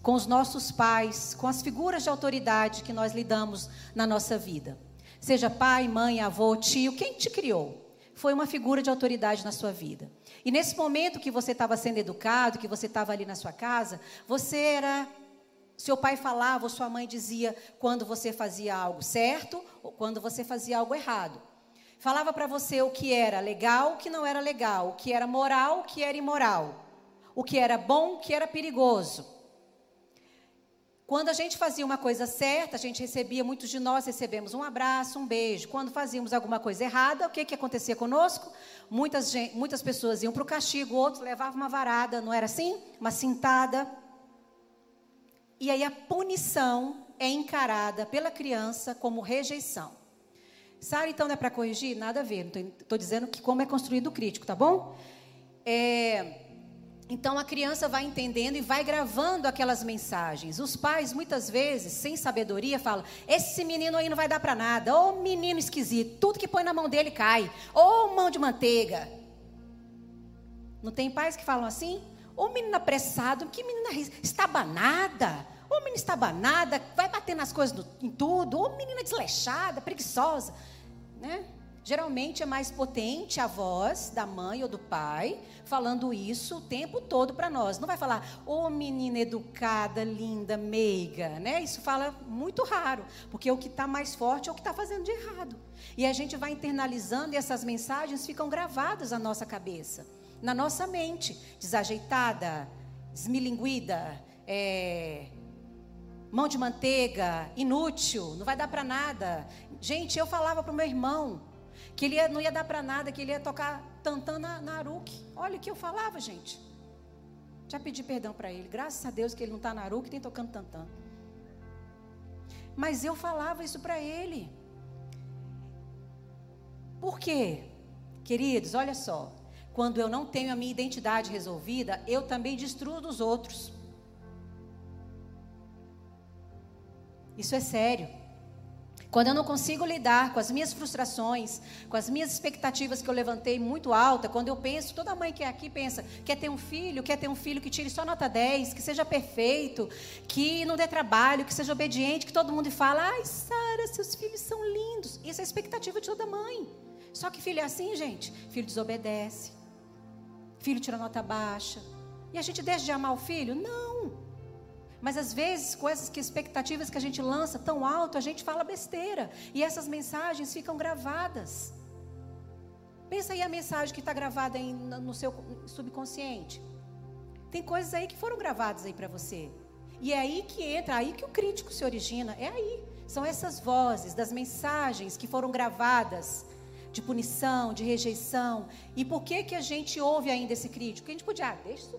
com os nossos pais, com as figuras de autoridade que nós lidamos na nossa vida. Seja pai, mãe, avô, tio, quem te criou? Foi uma figura de autoridade na sua vida. E nesse momento que você estava sendo educado, que você estava ali na sua casa, você era seu pai falava ou sua mãe dizia quando você fazia algo certo ou quando você fazia algo errado. Falava para você o que era legal, o que não era legal, o que era moral, o que era imoral, o que era bom, o que era perigoso. Quando a gente fazia uma coisa certa, a gente recebia, muitos de nós recebemos um abraço, um beijo. Quando fazíamos alguma coisa errada, o que, que acontecia conosco? Muitas, muitas pessoas iam para o castigo, outros levavam uma varada, não era assim? Uma cintada. E aí a punição é encarada pela criança como rejeição. Sara, então, não é para corrigir? Nada a ver. Estou dizendo que como é construído o crítico, tá bom? É, então a criança vai entendendo e vai gravando aquelas mensagens. Os pais, muitas vezes, sem sabedoria, falam: esse menino aí não vai dar para nada. Ô menino esquisito, tudo que põe na mão dele cai. Ô mão de manteiga. Não tem pais que falam assim? Ô menino apressado, que menina estabanada. Ô menina estabanada, vai bater nas coisas em tudo. Ô menina desleixada, preguiçosa. Né? Geralmente é mais potente a voz da mãe ou do pai falando isso o tempo todo para nós. Não vai falar, ô oh, menina educada, linda, meiga, né? Isso fala muito raro, porque o que está mais forte é o que está fazendo de errado. E a gente vai internalizando e essas mensagens ficam gravadas na nossa cabeça, na nossa mente, desajeitada, esmilinguida, é, mão de manteiga, inútil, não vai dar para nada. Gente, eu falava para o meu irmão, que ele ia, não ia dar para nada, que ele ia tocar tantã na, na Aruque. Olha o que eu falava, gente. Já pedi perdão para ele. Graças a Deus que ele não está na Aruque, tem tocando tantã. Mas eu falava isso para ele. Por quê? Queridos, olha só. Quando eu não tenho a minha identidade resolvida, eu também destruo dos outros. Isso é sério. Quando eu não consigo lidar com as minhas frustrações, com as minhas expectativas que eu levantei muito alta, quando eu penso, toda mãe que é aqui pensa, quer ter um filho, quer ter um filho que tire só nota 10, que seja perfeito, que não dê trabalho, que seja obediente, que todo mundo fala, ai Sara, seus filhos são lindos. Isso é a expectativa de toda mãe. Só que filho é assim, gente. Filho desobedece. Filho tira nota baixa. E a gente deixa de amar o filho? Não. Mas às vezes, com essas expectativas que a gente lança tão alto, a gente fala besteira. E essas mensagens ficam gravadas. Pensa aí a mensagem que está gravada aí no seu subconsciente. Tem coisas aí que foram gravadas aí para você. E é aí que entra, aí que o crítico se origina. É aí. São essas vozes das mensagens que foram gravadas de punição, de rejeição. E por que que a gente ouve ainda esse crítico? Porque a gente podia, ah, deixa isso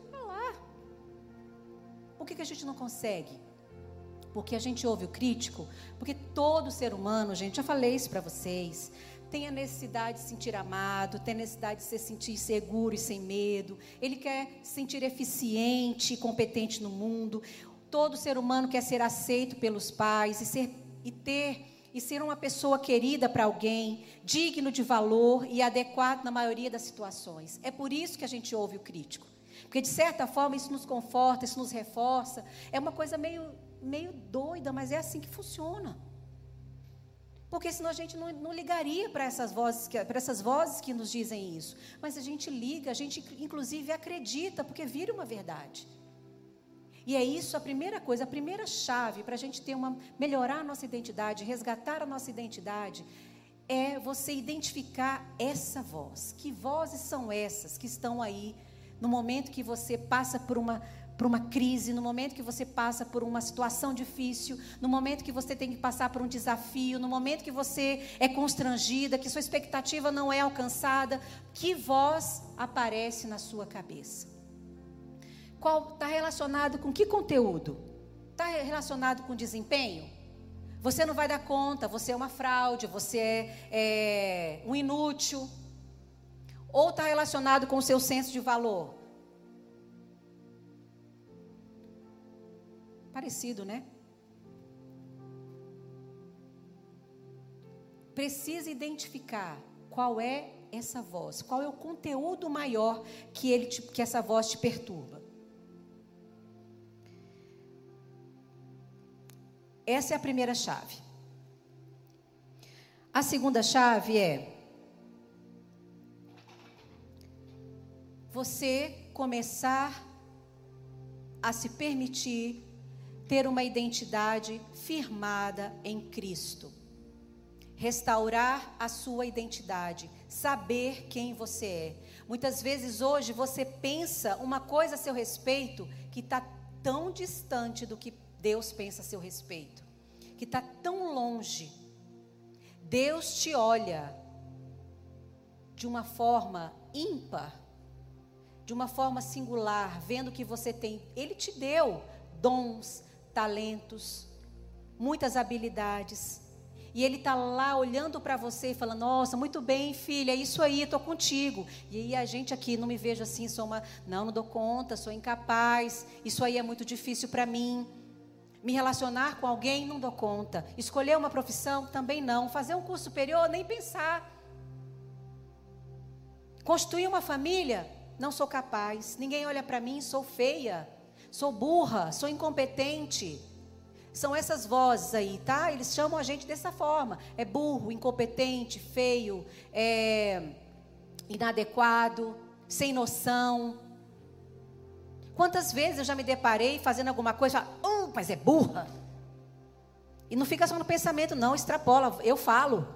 que, que a gente não consegue? Porque a gente ouve o crítico, porque todo ser humano, gente, já falei isso para vocês, tem a necessidade de se sentir amado, tem a necessidade de se sentir seguro e sem medo, ele quer se sentir eficiente e competente no mundo. Todo ser humano quer ser aceito pelos pais e, ser, e ter e ser uma pessoa querida para alguém, digno de valor e adequado na maioria das situações. É por isso que a gente ouve o crítico. Porque, de certa forma, isso nos conforta, isso nos reforça. É uma coisa meio, meio doida, mas é assim que funciona. Porque senão a gente não, não ligaria para essas, vozes que, para essas vozes que nos dizem isso. Mas a gente liga, a gente inclusive acredita, porque vira uma verdade. E é isso a primeira coisa, a primeira chave para a gente ter uma, melhorar a nossa identidade, resgatar a nossa identidade, é você identificar essa voz. Que vozes são essas que estão aí no momento que você passa por uma, por uma crise, no momento que você passa por uma situação difícil, no momento que você tem que passar por um desafio, no momento que você é constrangida, que sua expectativa não é alcançada, que voz aparece na sua cabeça? Qual está relacionado com que conteúdo? Está relacionado com desempenho? Você não vai dar conta, você é uma fraude, você é, é um inútil. Ou está relacionado com o seu senso de valor? Parecido, né? Precisa identificar qual é essa voz, qual é o conteúdo maior que, ele te, que essa voz te perturba. Essa é a primeira chave. A segunda chave é você começar a se permitir ter uma identidade firmada em Cristo. Restaurar a sua identidade, saber quem você é. Muitas vezes hoje você pensa uma coisa a seu respeito que está tão distante do que Deus pensa a seu respeito, que está tão longe. Deus te olha de uma forma ímpar, de uma forma singular, vendo que você tem. Ele te deu dons, talentos, muitas habilidades. E ele está lá olhando para você e falando: Nossa, muito bem, filha, é isso aí, estou contigo. E aí a gente aqui, não me vejo assim, sou uma. Não, não dou conta, sou incapaz, isso aí é muito difícil para mim. Me relacionar com alguém, não dou conta. Escolher uma profissão, também não. Fazer um curso superior, nem pensar. Construir uma família, não sou capaz. Ninguém olha para mim, sou feia sou burra, sou incompetente. São essas vozes aí, tá? Eles chamam a gente dessa forma. É burro, incompetente, feio, é inadequado, sem noção. Quantas vezes eu já me deparei fazendo alguma coisa, oh, mas é burra. E não fica só no pensamento, não, extrapola. Eu falo.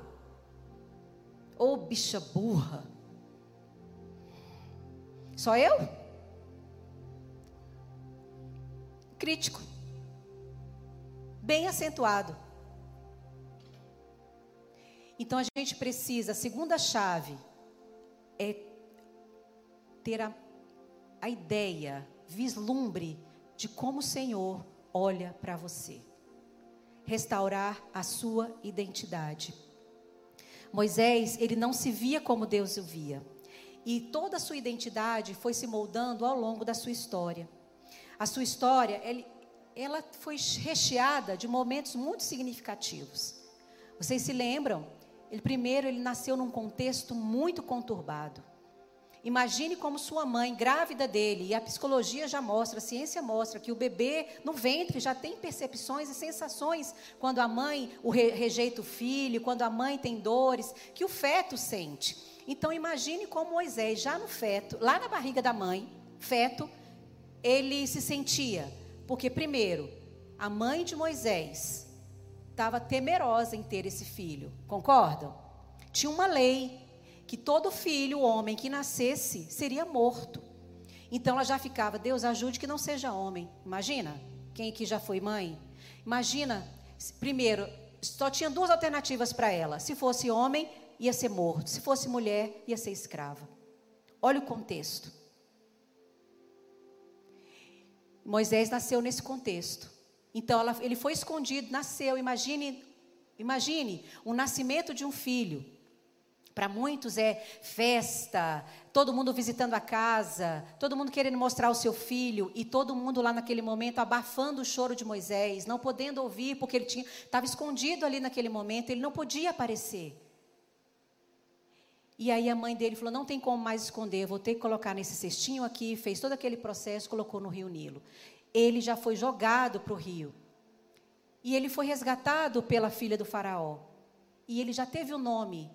Ô oh, bicha burra. Só eu? crítico, bem acentuado. Então a gente precisa, a segunda chave é ter a, a ideia, vislumbre de como o Senhor olha para você. Restaurar a sua identidade. Moisés, ele não se via como Deus o via. E toda a sua identidade foi se moldando ao longo da sua história. A sua história, ela foi recheada de momentos muito significativos. Vocês se lembram? Ele primeiro ele nasceu num contexto muito conturbado. Imagine como sua mãe, grávida dele, e a psicologia já mostra, a ciência mostra que o bebê no ventre já tem percepções e sensações quando a mãe o re rejeita o filho, quando a mãe tem dores, que o feto sente. Então imagine como Moisés, já no feto, lá na barriga da mãe, feto, ele se sentia? Porque, primeiro, a mãe de Moisés estava temerosa em ter esse filho, concordam? Tinha uma lei que todo filho, homem que nascesse, seria morto. Então ela já ficava, Deus ajude que não seja homem. Imagina, quem aqui já foi mãe? Imagina, primeiro, só tinha duas alternativas para ela. Se fosse homem, ia ser morto. Se fosse mulher, ia ser escrava. Olha o contexto. Moisés nasceu nesse contexto. Então ela, ele foi escondido, nasceu. Imagine, imagine o nascimento de um filho. Para muitos é festa, todo mundo visitando a casa, todo mundo querendo mostrar o seu filho e todo mundo lá naquele momento abafando o choro de Moisés, não podendo ouvir porque ele estava escondido ali naquele momento, ele não podia aparecer. E aí a mãe dele falou: não tem como mais esconder, vou ter que colocar nesse cestinho aqui. Fez todo aquele processo, colocou no rio Nilo. Ele já foi jogado para o rio. E ele foi resgatado pela filha do faraó. E ele já teve o nome,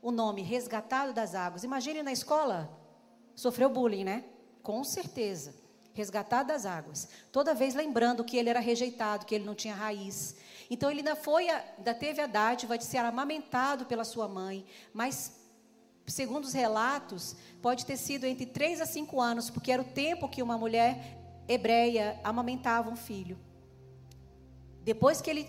o nome resgatado das águas. Imagine na escola, sofreu bullying, né? Com certeza. Resgatado das águas. Toda vez lembrando que ele era rejeitado, que ele não tinha raiz. Então ele ainda foi, ainda teve a dádiva de ser amamentado pela sua mãe, mas segundo os relatos, pode ter sido entre 3 a 5 anos, porque era o tempo que uma mulher hebreia amamentava um filho. Depois que ele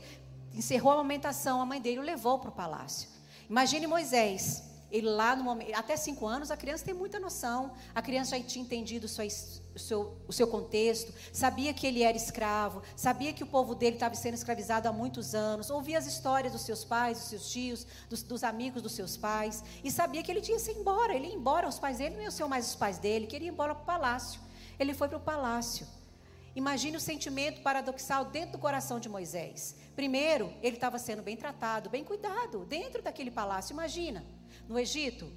encerrou a amamentação, a mãe dele o levou para o palácio. Imagine Moisés, ele lá no momento, até cinco anos, a criança tem muita noção. A criança já tinha entendido sua, o, seu, o seu contexto, sabia que ele era escravo, sabia que o povo dele estava sendo escravizado há muitos anos, ouvia as histórias dos seus pais, dos seus tios, dos, dos amigos dos seus pais, e sabia que ele tinha que ir embora. Ele ia embora, os pais dele não iam ser mais os pais dele, queria ir embora para o palácio. Ele foi para o palácio. Imagine o sentimento paradoxal dentro do coração de Moisés. Primeiro, ele estava sendo bem tratado, bem cuidado, dentro daquele palácio. Imagina. No Egito,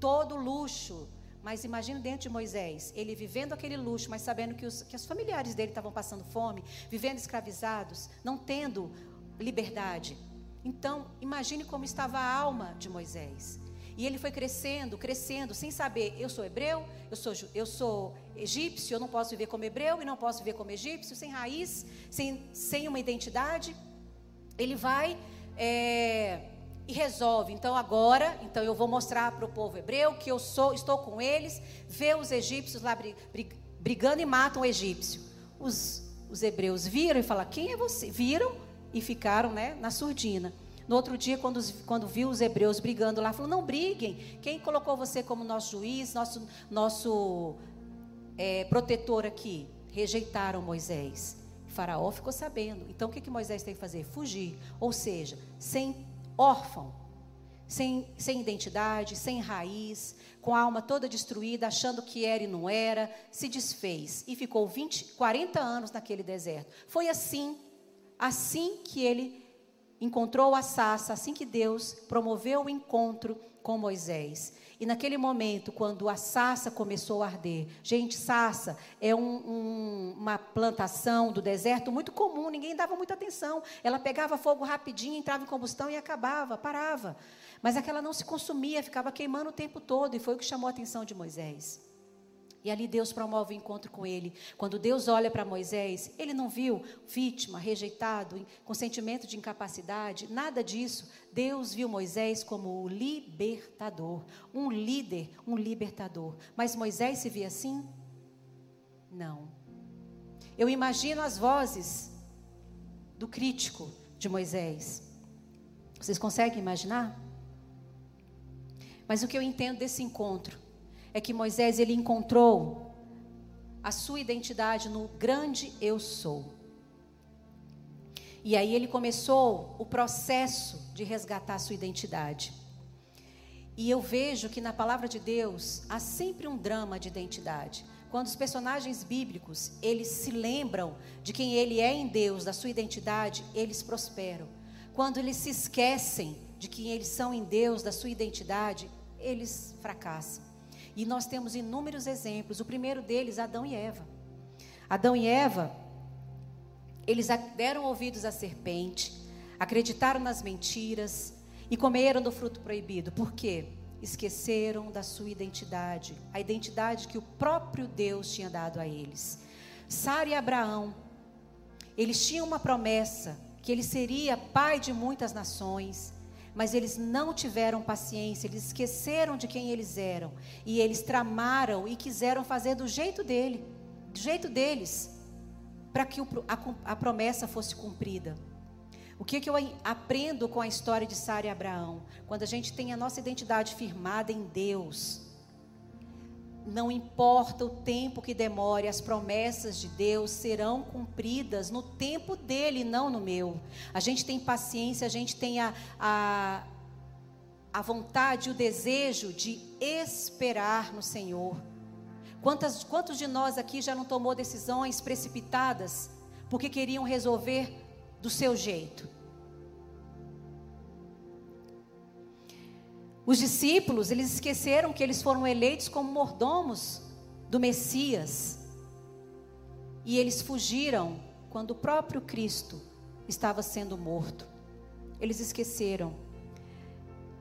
todo luxo. Mas imagina dentro de Moisés, ele vivendo aquele luxo, mas sabendo que os, que os familiares dele estavam passando fome, vivendo escravizados, não tendo liberdade. Então, imagine como estava a alma de Moisés. E ele foi crescendo, crescendo, sem saber, eu sou hebreu, eu sou, eu sou egípcio, eu não posso viver como hebreu e não posso viver como egípcio, sem raiz, sem, sem uma identidade. Ele vai é, e resolve. Então agora, então eu vou mostrar para o povo hebreu que eu sou, estou com eles, vê os egípcios lá brigando e matam o egípcio. Os, os hebreus viram e falaram, quem é você? Viram e ficaram né, na surdina. No outro dia, quando, quando viu os hebreus brigando lá, falou: Não briguem. Quem colocou você como nosso juiz, nosso, nosso é, protetor aqui? Rejeitaram Moisés. faraó ficou sabendo. Então, o que, que Moisés tem que fazer? Fugir. Ou seja, sem órfão, sem, sem identidade, sem raiz, com a alma toda destruída, achando que era e não era, se desfez e ficou 20, 40 anos naquele deserto. Foi assim, assim que ele encontrou a Sassa, assim que Deus promoveu o encontro com Moisés. E naquele momento, quando a Sassa começou a arder, gente, Sassa é um, um, uma plantação do deserto muito comum, ninguém dava muita atenção. Ela pegava fogo rapidinho, entrava em combustão e acabava, parava. Mas aquela não se consumia, ficava queimando o tempo todo, e foi o que chamou a atenção de Moisés. E ali Deus promove o encontro com ele. Quando Deus olha para Moisés, ele não viu vítima, rejeitado, com sentimento de incapacidade, nada disso. Deus viu Moisés como o libertador, um líder, um libertador. Mas Moisés se via assim? Não. Eu imagino as vozes do crítico de Moisés. Vocês conseguem imaginar? Mas o que eu entendo desse encontro é que Moisés ele encontrou a sua identidade no grande eu sou. E aí ele começou o processo de resgatar a sua identidade. E eu vejo que na palavra de Deus há sempre um drama de identidade. Quando os personagens bíblicos, eles se lembram de quem ele é em Deus, da sua identidade, eles prosperam. Quando eles se esquecem de quem eles são em Deus, da sua identidade, eles fracassam. E nós temos inúmeros exemplos. O primeiro deles, Adão e Eva. Adão e Eva, eles deram ouvidos à serpente, acreditaram nas mentiras e comeram do fruto proibido. Por quê? Esqueceram da sua identidade, a identidade que o próprio Deus tinha dado a eles. Sara e Abraão, eles tinham uma promessa que ele seria pai de muitas nações mas eles não tiveram paciência, eles esqueceram de quem eles eram e eles tramaram e quiseram fazer do jeito dele, do jeito deles, para que a, promessa fosse cumprida. O que, que eu aprendo com a história de Sara e Abraão? Quando a gente tem a nossa identidade firmada em Deus, não importa o tempo que demore, as promessas de Deus serão cumpridas no tempo dele, não no meu. A gente tem paciência, a gente tem a, a, a vontade, o desejo de esperar no Senhor. Quantas, quantos de nós aqui já não tomou decisões precipitadas porque queriam resolver do seu jeito? Os discípulos, eles esqueceram que eles foram eleitos como mordomos do Messias. E eles fugiram quando o próprio Cristo estava sendo morto. Eles esqueceram.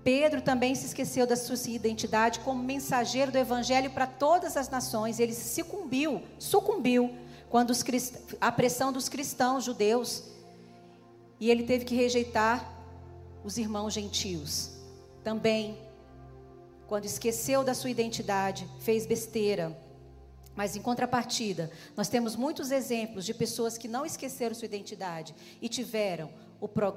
Pedro também se esqueceu da sua identidade como mensageiro do evangelho para todas as nações. Ele sucumbiu, sucumbiu quando os a pressão dos cristãos judeus. E ele teve que rejeitar os irmãos gentios também, quando esqueceu da sua identidade, fez besteira. Mas em contrapartida, nós temos muitos exemplos de pessoas que não esqueceram sua identidade e tiveram o, pro,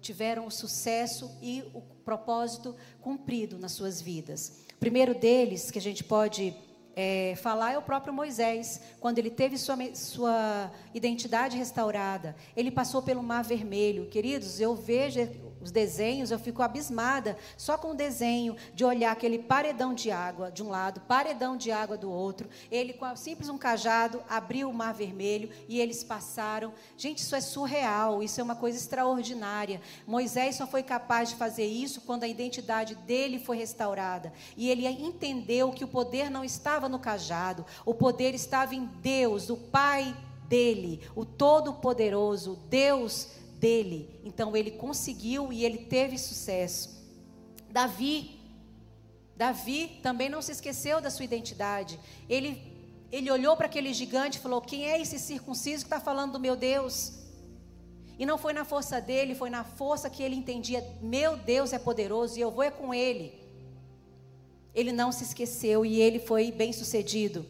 tiveram o sucesso e o propósito cumprido nas suas vidas. O primeiro deles que a gente pode é, falar é o próprio Moisés, quando ele teve sua, sua identidade restaurada. Ele passou pelo Mar Vermelho. Queridos, eu vejo os desenhos, eu fico abismada só com o desenho de olhar aquele paredão de água de um lado, paredão de água do outro. Ele, com simples um cajado, abriu o mar vermelho e eles passaram. Gente, isso é surreal, isso é uma coisa extraordinária. Moisés só foi capaz de fazer isso quando a identidade dele foi restaurada. E ele entendeu que o poder não estava no cajado, o poder estava em Deus, o Pai dele, o Todo-Poderoso, Deus dele. Então ele conseguiu e ele teve sucesso. Davi, Davi também não se esqueceu da sua identidade. Ele, ele olhou para aquele gigante e falou: Quem é esse circunciso que está falando do meu Deus? E não foi na força dele, foi na força que ele entendia: Meu Deus é poderoso e eu vou é com ele. Ele não se esqueceu e ele foi bem sucedido.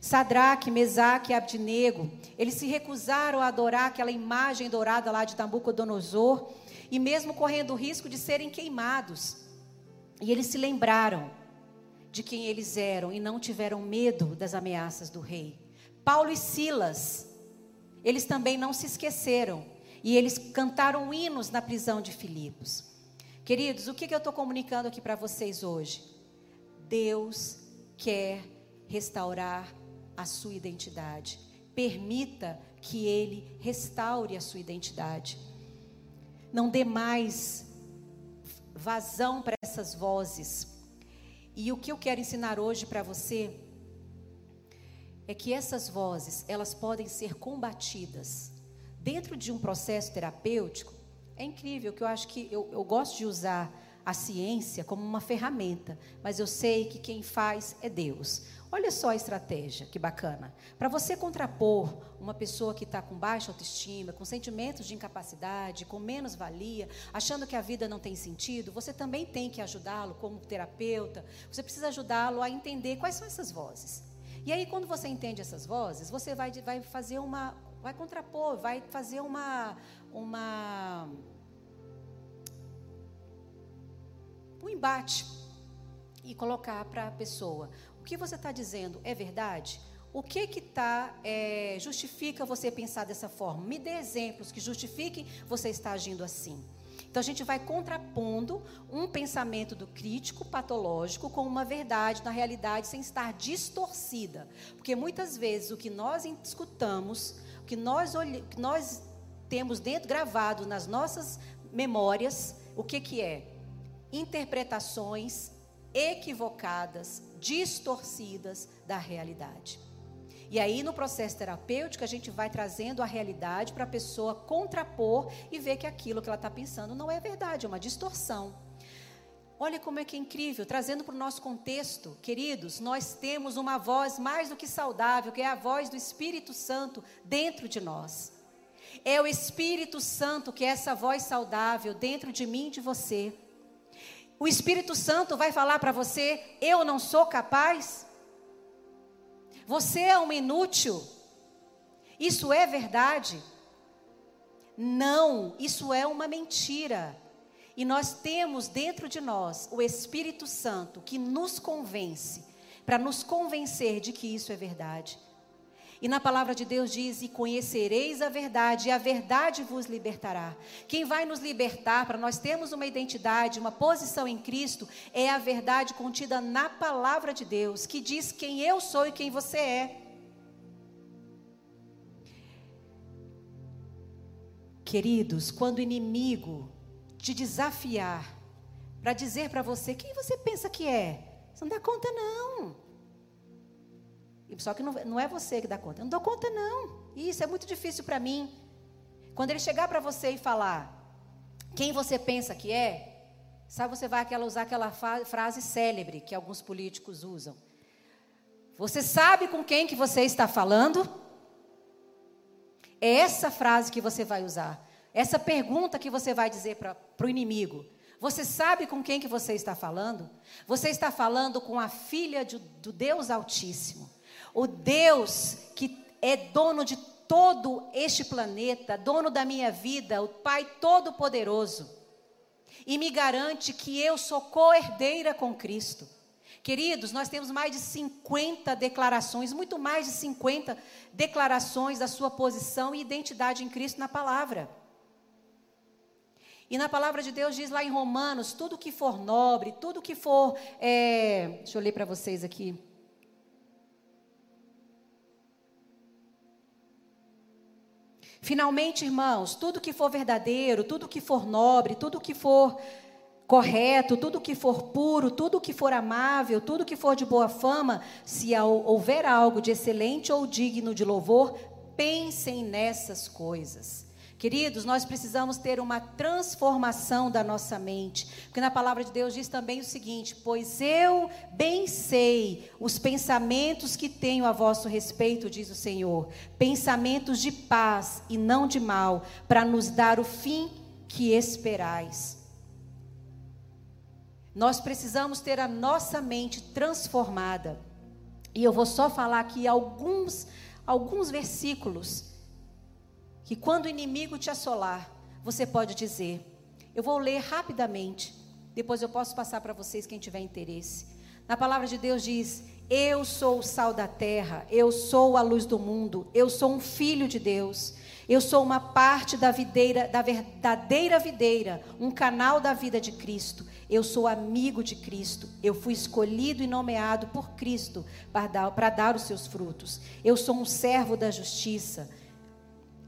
Sadraque, Mesaque e Abdinego, eles se recusaram a adorar aquela imagem dourada lá de Nabucodonosor, e mesmo correndo o risco de serem queimados. E eles se lembraram de quem eles eram e não tiveram medo das ameaças do rei. Paulo e Silas, eles também não se esqueceram e eles cantaram hinos na prisão de Filipos. Queridos, o que, que eu estou comunicando aqui para vocês hoje? Deus quer restaurar a sua identidade. Permita que Ele restaure a sua identidade. Não dê mais vazão para essas vozes. E o que eu quero ensinar hoje para você é que essas vozes, elas podem ser combatidas. Dentro de um processo terapêutico, é incrível que eu acho que eu, eu gosto de usar a ciência como uma ferramenta, mas eu sei que quem faz é Deus. Olha só a estratégia, que bacana. Para você contrapor uma pessoa que está com baixa autoestima, com sentimentos de incapacidade, com menos valia, achando que a vida não tem sentido, você também tem que ajudá-lo como terapeuta. Você precisa ajudá-lo a entender quais são essas vozes. E aí, quando você entende essas vozes, você vai, vai fazer uma. vai contrapor, vai fazer uma. uma um embate e colocar para a pessoa o que você está dizendo é verdade? O que que tá, é, justifica você pensar dessa forma? Me dê exemplos que justifiquem você estar agindo assim. Então a gente vai contrapondo um pensamento do crítico patológico com uma verdade na realidade sem estar distorcida. Porque muitas vezes o que nós escutamos, o que nós, que nós temos dentro gravado nas nossas memórias, o que, que é? Interpretações equivocadas, distorcidas da realidade. E aí, no processo terapêutico, a gente vai trazendo a realidade para a pessoa contrapor e ver que aquilo que ela está pensando não é verdade, é uma distorção. Olha como é que é incrível, trazendo para o nosso contexto, queridos, nós temos uma voz mais do que saudável, que é a voz do Espírito Santo dentro de nós. É o Espírito Santo que é essa voz saudável dentro de mim e de você. O Espírito Santo vai falar para você: eu não sou capaz. Você é um inútil. Isso é verdade? Não, isso é uma mentira. E nós temos dentro de nós o Espírito Santo que nos convence, para nos convencer de que isso é verdade. E na palavra de Deus diz: E conhecereis a verdade, e a verdade vos libertará. Quem vai nos libertar, para nós termos uma identidade, uma posição em Cristo, é a verdade contida na palavra de Deus, que diz quem eu sou e quem você é. Queridos, quando o inimigo te desafiar para dizer para você quem você pensa que é, você não dá conta, não. Só que não, não é você que dá conta. Eu não dou conta, não. Isso é muito difícil para mim. Quando ele chegar para você e falar quem você pensa que é, sabe, você vai aquela, usar aquela frase célebre que alguns políticos usam. Você sabe com quem que você está falando? É essa frase que você vai usar. Essa pergunta que você vai dizer para o inimigo. Você sabe com quem que você está falando? Você está falando com a filha de, do Deus Altíssimo. O Deus que é dono de todo este planeta, dono da minha vida, o Pai Todo-Poderoso, e me garante que eu sou co-herdeira com Cristo. Queridos, nós temos mais de 50 declarações, muito mais de 50 declarações da sua posição e identidade em Cristo na palavra. E na palavra de Deus diz lá em Romanos: tudo que for nobre, tudo que for. É, deixa eu ler para vocês aqui. Finalmente, irmãos, tudo que for verdadeiro, tudo que for nobre, tudo que for correto, tudo que for puro, tudo que for amável, tudo que for de boa fama, se houver algo de excelente ou digno de louvor, pensem nessas coisas. Queridos, nós precisamos ter uma transformação da nossa mente, porque na palavra de Deus diz também o seguinte: Pois eu bem sei os pensamentos que tenho a vosso respeito, diz o Senhor, pensamentos de paz e não de mal, para nos dar o fim que esperais. Nós precisamos ter a nossa mente transformada. E eu vou só falar aqui alguns alguns versículos que quando o inimigo te assolar, você pode dizer. Eu vou ler rapidamente, depois eu posso passar para vocês quem tiver interesse. Na palavra de Deus diz: Eu sou o sal da terra, eu sou a luz do mundo, eu sou um filho de Deus. Eu sou uma parte da videira, da verdadeira videira, um canal da vida de Cristo. Eu sou amigo de Cristo. Eu fui escolhido e nomeado por Cristo para dar, para dar os seus frutos. Eu sou um servo da justiça.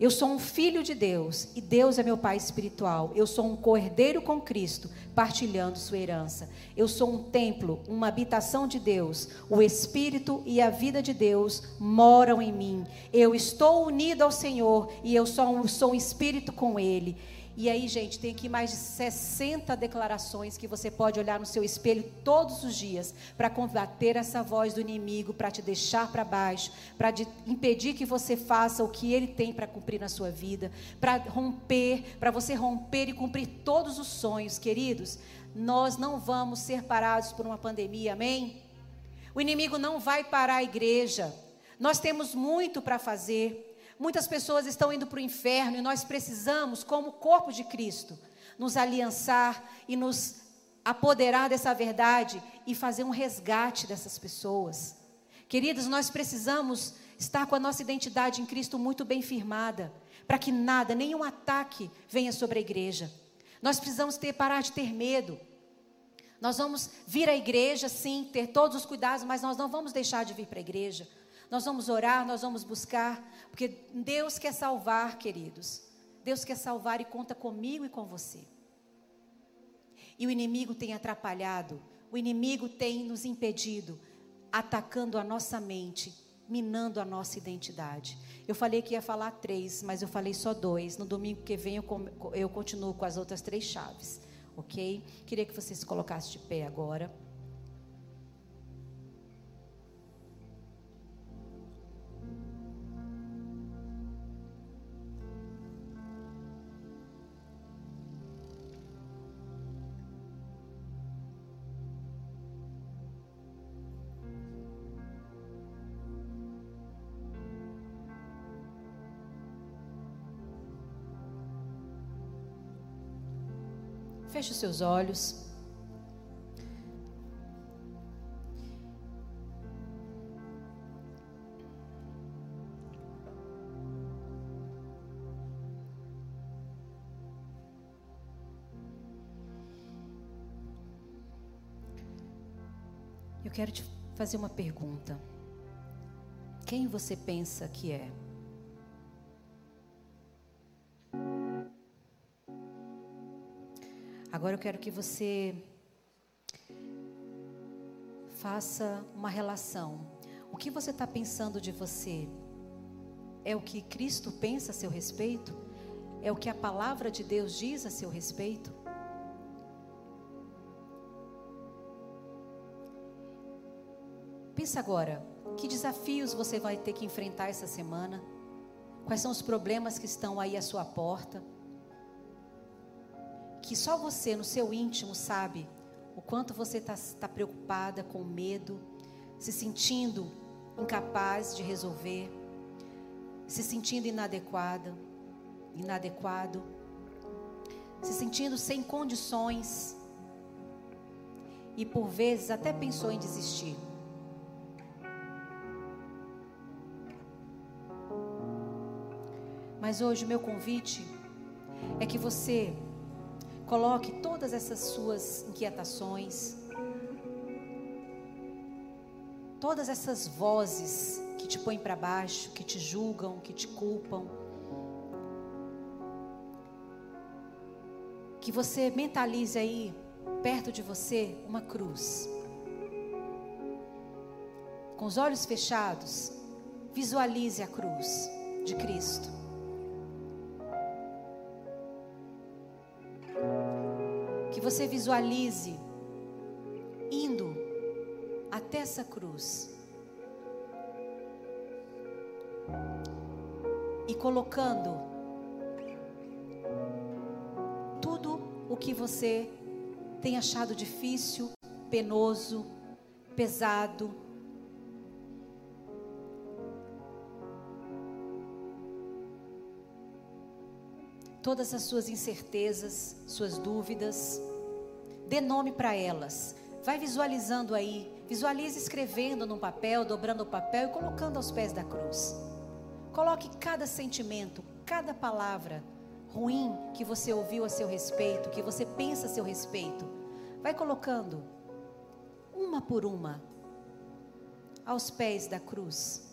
Eu sou um filho de Deus e Deus é meu Pai espiritual. Eu sou um cordeiro com Cristo, partilhando sua herança. Eu sou um templo, uma habitação de Deus. O Espírito e a vida de Deus moram em mim. Eu estou unido ao Senhor e eu sou um, sou um espírito com Ele. E aí, gente, tem aqui mais de 60 declarações que você pode olhar no seu espelho todos os dias para combater essa voz do inimigo, para te deixar para baixo, para impedir que você faça o que ele tem para cumprir na sua vida, para romper, para você romper e cumprir todos os sonhos, queridos. Nós não vamos ser parados por uma pandemia, amém? O inimigo não vai parar a igreja. Nós temos muito para fazer. Muitas pessoas estão indo para o inferno e nós precisamos, como corpo de Cristo, nos aliançar e nos apoderar dessa verdade e fazer um resgate dessas pessoas. Queridos, nós precisamos estar com a nossa identidade em Cristo muito bem firmada, para que nada, nenhum ataque venha sobre a igreja. Nós precisamos ter parar de ter medo. Nós vamos vir à igreja, sim, ter todos os cuidados, mas nós não vamos deixar de vir para a igreja. Nós vamos orar, nós vamos buscar, porque Deus quer salvar, queridos. Deus quer salvar e conta comigo e com você. E o inimigo tem atrapalhado, o inimigo tem nos impedido, atacando a nossa mente, minando a nossa identidade. Eu falei que ia falar três, mas eu falei só dois. No domingo que vem eu, continuo com as outras três chaves, ok? Queria que você se colocasse de pé agora. Seus olhos. Eu quero te fazer uma pergunta. Quem você pensa que é? Agora eu quero que você faça uma relação. O que você está pensando de você? É o que Cristo pensa a seu respeito? É o que a palavra de Deus diz a seu respeito? Pensa agora, que desafios você vai ter que enfrentar essa semana? Quais são os problemas que estão aí à sua porta? Que só você, no seu íntimo, sabe o quanto você está tá preocupada, com medo, se sentindo incapaz de resolver, se sentindo inadequada, inadequado, se sentindo sem condições e por vezes até pensou em desistir. Mas hoje o meu convite é que você Coloque todas essas suas inquietações, todas essas vozes que te põem para baixo, que te julgam, que te culpam. Que você mentalize aí, perto de você, uma cruz. Com os olhos fechados, visualize a cruz de Cristo. Você visualize indo até essa cruz e colocando tudo o que você tem achado difícil, penoso, pesado, todas as suas incertezas, suas dúvidas. Dê nome para elas. Vai visualizando aí. Visualize escrevendo num papel, dobrando o papel e colocando aos pés da cruz. Coloque cada sentimento, cada palavra ruim que você ouviu a seu respeito, que você pensa a seu respeito. Vai colocando uma por uma aos pés da cruz.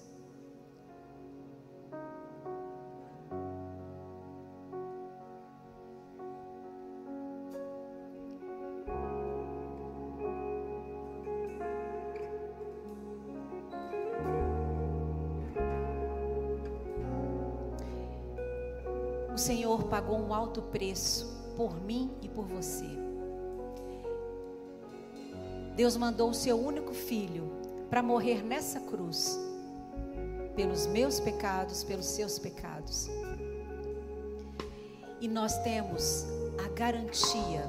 Senhor pagou um alto preço por mim e por você. Deus mandou o seu único filho para morrer nessa cruz, pelos meus pecados, pelos seus pecados. E nós temos a garantia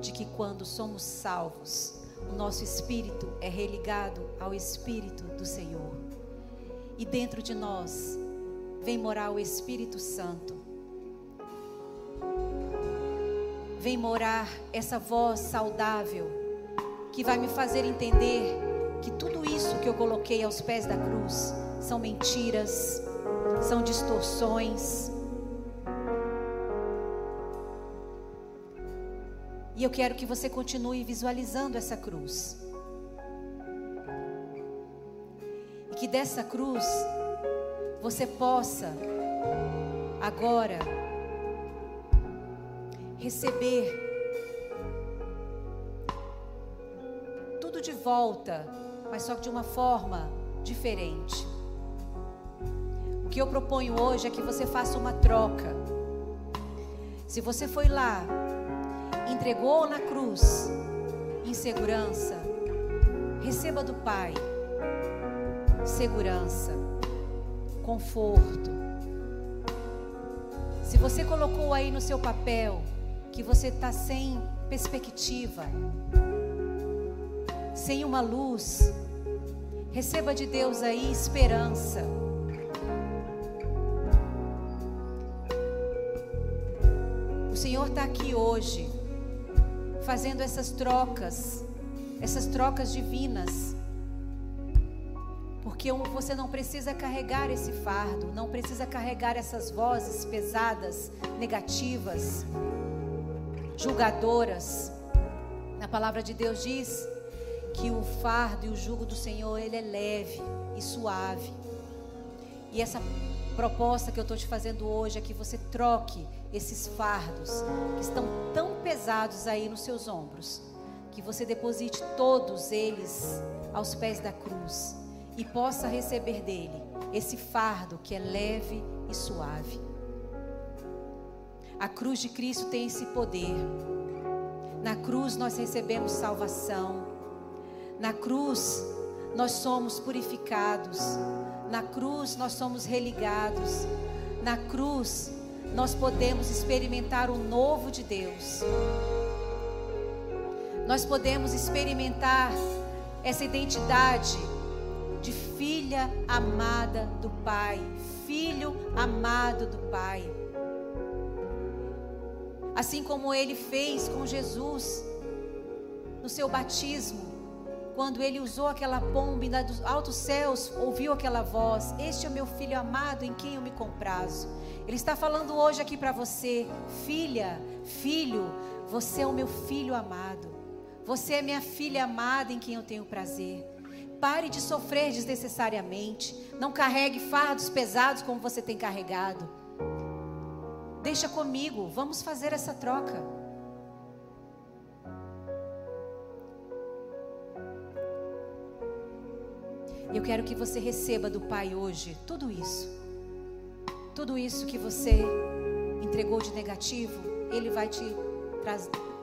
de que quando somos salvos, o nosso espírito é religado ao espírito do Senhor. E dentro de nós vem morar o Espírito Santo. Vem morar essa voz saudável que vai me fazer entender que tudo isso que eu coloquei aos pés da cruz são mentiras, são distorções. E eu quero que você continue visualizando essa cruz. E que dessa cruz você possa agora receber tudo de volta, mas só que de uma forma diferente. O que eu proponho hoje é que você faça uma troca. Se você foi lá, entregou na cruz, em segurança, receba do Pai segurança conforto. Se você colocou aí no seu papel que você está sem perspectiva, sem uma luz, receba de Deus aí esperança. O Senhor está aqui hoje, fazendo essas trocas, essas trocas divinas porque você não precisa carregar esse fardo, não precisa carregar essas vozes pesadas, negativas, julgadoras. A palavra de Deus diz que o fardo e o jugo do Senhor, ele é leve e suave. E essa proposta que eu estou te fazendo hoje é que você troque esses fardos que estão tão pesados aí nos seus ombros, que você deposite todos eles aos pés da cruz e possa receber dele esse fardo que é leve e suave. A cruz de Cristo tem esse poder. Na cruz nós recebemos salvação. Na cruz nós somos purificados. Na cruz nós somos religados. Na cruz nós podemos experimentar o novo de Deus. Nós podemos experimentar essa identidade de filha amada do Pai, filho amado do Pai. Assim como ele fez com Jesus no seu batismo, quando ele usou aquela pomba e dos altos céus ouviu aquela voz: Este é o meu filho amado em quem eu me comprazo. Ele está falando hoje aqui para você, filha, filho, você é o meu filho amado. Você é minha filha amada em quem eu tenho prazer. Pare de sofrer desnecessariamente. Não carregue fardos pesados como você tem carregado. Deixa comigo, vamos fazer essa troca. Eu quero que você receba do Pai hoje tudo isso. Tudo isso que você entregou de negativo, Ele vai te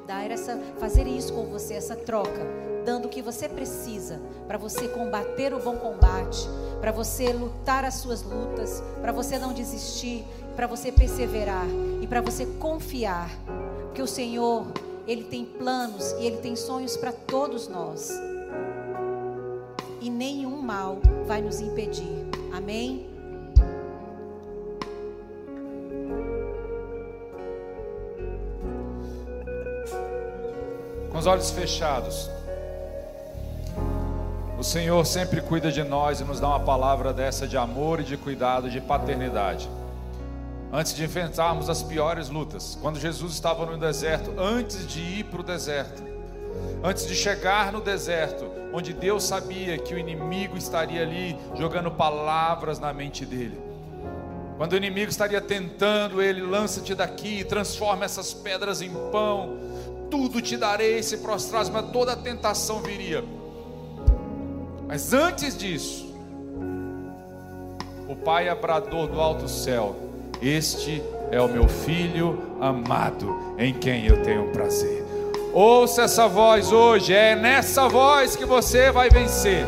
dar essa, fazer isso com você, essa troca, dando o que você precisa para você combater o bom combate, para você lutar as suas lutas, para você não desistir, para você perseverar e para você confiar, porque o Senhor, ele tem planos e ele tem sonhos para todos nós. E nenhum mal vai nos impedir. Amém. Com os olhos fechados. O Senhor sempre cuida de nós e nos dá uma palavra dessa de amor e de cuidado, de paternidade. Antes de enfrentarmos as piores lutas, quando Jesus estava no deserto, antes de ir para o deserto, antes de chegar no deserto, onde Deus sabia que o inimigo estaria ali jogando palavras na mente dele. Quando o inimigo estaria tentando ele, lança-te daqui, transforma essas pedras em pão tudo te darei se prostrares, mas toda tentação viria. Mas antes disso, o Pai abrador do alto céu, este é o meu filho amado, em quem eu tenho prazer. Ouça essa voz hoje, é nessa voz que você vai vencer.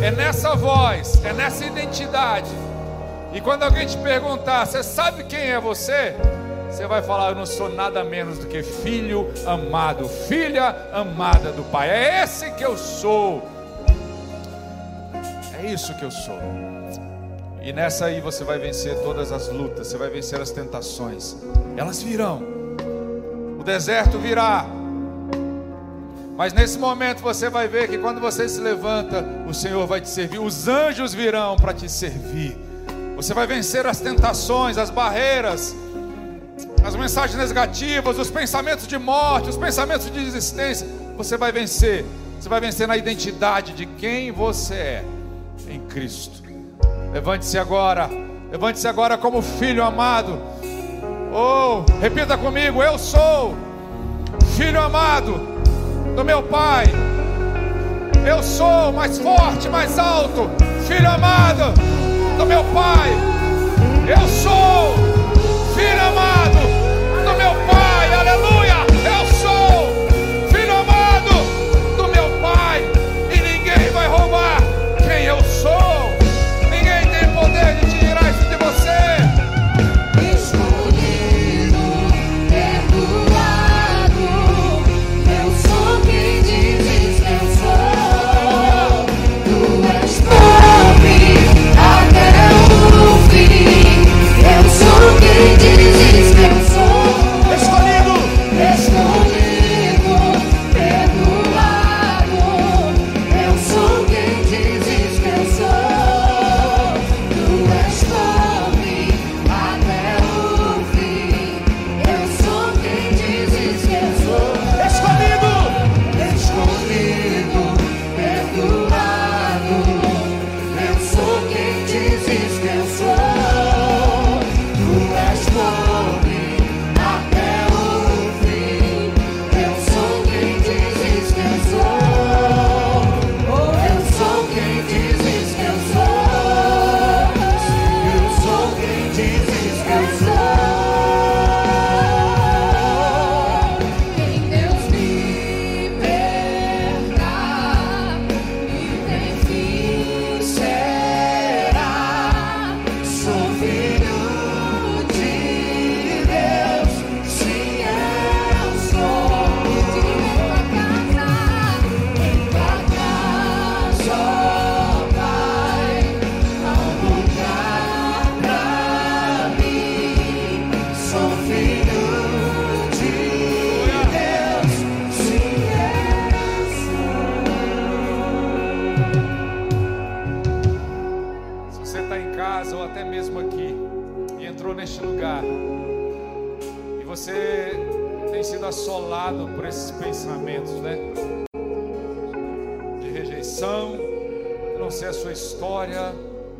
É nessa voz, é nessa identidade. E quando alguém te perguntar, você sabe quem é você? Você vai falar: Eu não sou nada menos do que filho amado, filha amada do Pai. É esse que eu sou. É isso que eu sou. E nessa aí você vai vencer todas as lutas, você vai vencer as tentações. Elas virão. O deserto virá. Mas nesse momento você vai ver que quando você se levanta, o Senhor vai te servir. Os anjos virão para te servir. Você vai vencer as tentações, as barreiras as mensagens negativas, os pensamentos de morte, os pensamentos de desistência, você vai vencer. Você vai vencer na identidade de quem você é em Cristo. Levante-se agora. Levante-se agora como filho amado. Oh, repita comigo: Eu sou filho amado do meu Pai. Eu sou mais forte, mais alto, filho amado do meu Pai. Eu sou filho amado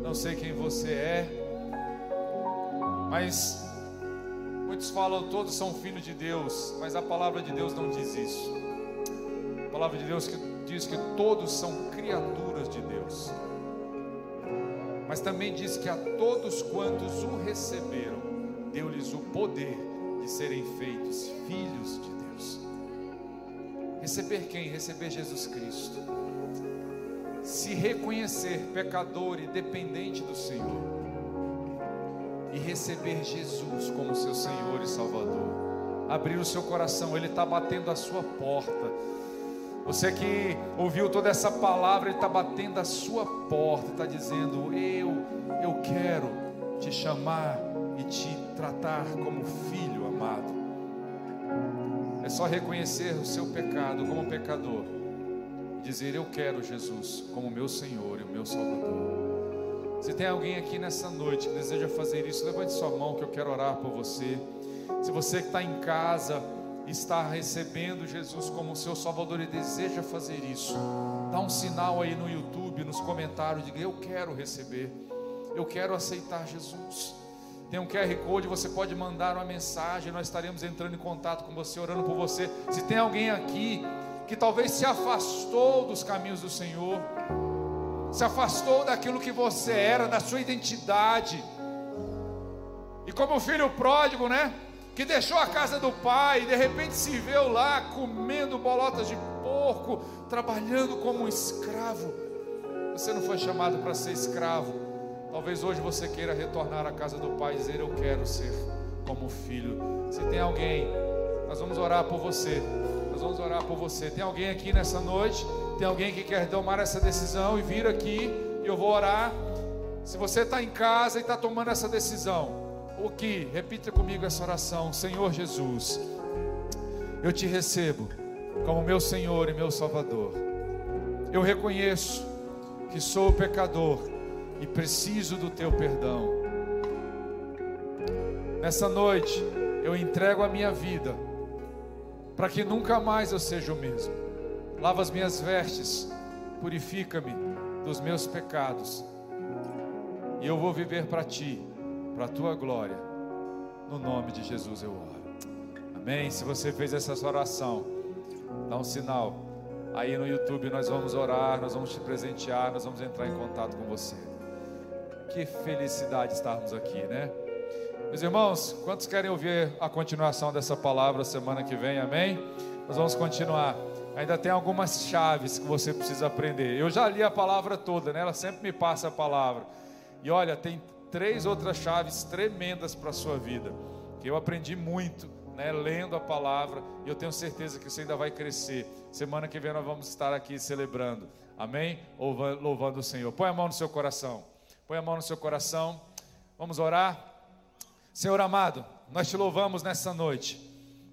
não sei quem você é, mas muitos falam todos são filhos de Deus, mas a palavra de Deus não diz isso. A palavra de Deus que diz que todos são criaturas de Deus mas também diz que a todos quantos o receberam, deu-lhes o poder de serem feitos filhos de Deus. Receber quem? Receber Jesus Cristo. Se reconhecer pecador e dependente do Senhor. E receber Jesus como seu Senhor e Salvador. Abrir o seu coração, Ele está batendo a sua porta. Você que ouviu toda essa palavra, Ele está batendo a sua porta, está dizendo: Eu, eu quero te chamar e te tratar como filho amado. É só reconhecer o seu pecado como pecador dizer: Eu quero Jesus como meu Senhor e o meu Salvador. Se tem alguém aqui nessa noite que deseja fazer isso, levante sua mão que eu quero orar por você. Se você que está em casa, está recebendo Jesus como seu Salvador e deseja fazer isso, dá um sinal aí no YouTube, nos comentários, diga: Eu quero receber, eu quero aceitar Jesus. Tem um QR Code, você pode mandar uma mensagem, nós estaremos entrando em contato com você, orando por você. Se tem alguém aqui que talvez se afastou dos caminhos do Senhor, se afastou daquilo que você era, da sua identidade, e como filho pródigo, né? Que deixou a casa do pai, e de repente se viu lá comendo bolotas de porco, trabalhando como um escravo. Você não foi chamado para ser escravo, Talvez hoje você queira retornar à casa do Pai e dizer: Eu quero ser como filho. Se tem alguém, nós vamos orar por você. Nós vamos orar por você. Tem alguém aqui nessa noite? Tem alguém que quer tomar essa decisão e vir aqui eu vou orar. Se você está em casa e está tomando essa decisão, o que? Repita comigo essa oração: Senhor Jesus, eu te recebo como meu Senhor e meu Salvador. Eu reconheço que sou pecador e preciso do teu perdão. Nessa noite, eu entrego a minha vida, para que nunca mais eu seja o mesmo. Lava as minhas vestes, purifica-me dos meus pecados, e eu vou viver para ti, para a tua glória. No nome de Jesus eu oro. Amém. Se você fez essa oração, dá um sinal. Aí no YouTube nós vamos orar, nós vamos te presentear, nós vamos entrar em contato com você. Que felicidade estarmos aqui, né? Meus irmãos, quantos querem ouvir a continuação dessa palavra semana que vem? Amém? Nós vamos continuar. Ainda tem algumas chaves que você precisa aprender. Eu já li a palavra toda, né? Ela sempre me passa a palavra. E olha, tem três outras chaves tremendas para a sua vida, que eu aprendi muito, né, lendo a palavra, e eu tenho certeza que você ainda vai crescer. Semana que vem nós vamos estar aqui celebrando. Amém? Louvando o Senhor. Põe a mão no seu coração. Põe a mão no seu coração. Vamos orar. Senhor amado, nós te louvamos nessa noite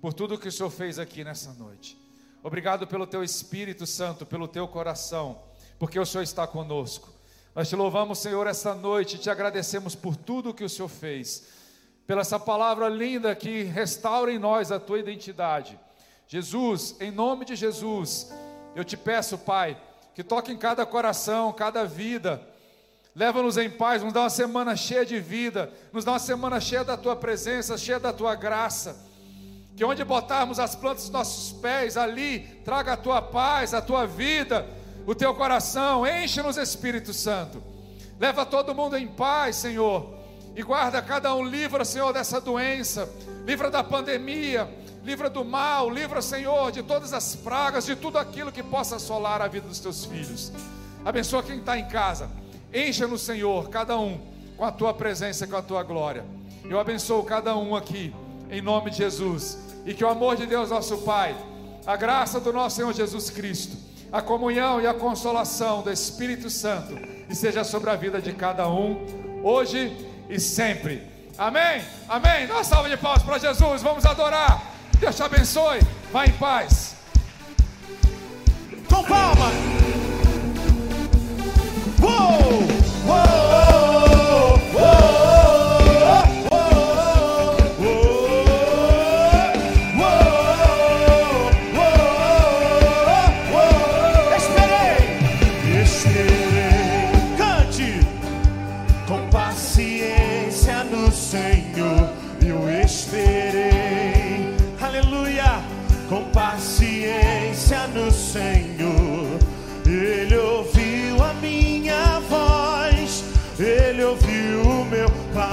por tudo que o Senhor fez aqui nessa noite. Obrigado pelo teu Espírito Santo, pelo teu coração, porque o Senhor está conosco. Nós te louvamos, Senhor, essa noite, te agradecemos por tudo que o Senhor fez, pela essa palavra linda que restaura em nós a tua identidade. Jesus, em nome de Jesus, eu te peço, Pai, que toque em cada coração, cada vida, Leva-nos em paz, nos dá uma semana cheia de vida, nos dá uma semana cheia da tua presença, cheia da tua graça. Que onde botarmos as plantas dos nossos pés, ali traga a tua paz, a tua vida, o teu coração, enche-nos, Espírito Santo. Leva todo mundo em paz, Senhor, e guarda cada um, livra, Senhor, dessa doença, livra da pandemia, livra do mal, livra, Senhor, de todas as pragas, de tudo aquilo que possa assolar a vida dos teus filhos. Abençoa quem está em casa Encha no Senhor, cada um, com a tua presença, com a tua glória. Eu abençoo cada um aqui, em nome de Jesus. E que o amor de Deus, nosso Pai, a graça do nosso Senhor Jesus Cristo, a comunhão e a consolação do Espírito Santo, e seja sobre a vida de cada um, hoje e sempre. Amém? Amém? Dá uma salva de palmas para Jesus, vamos adorar. Deus te abençoe. Vá em paz. Com palmas. Senhor,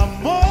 Ele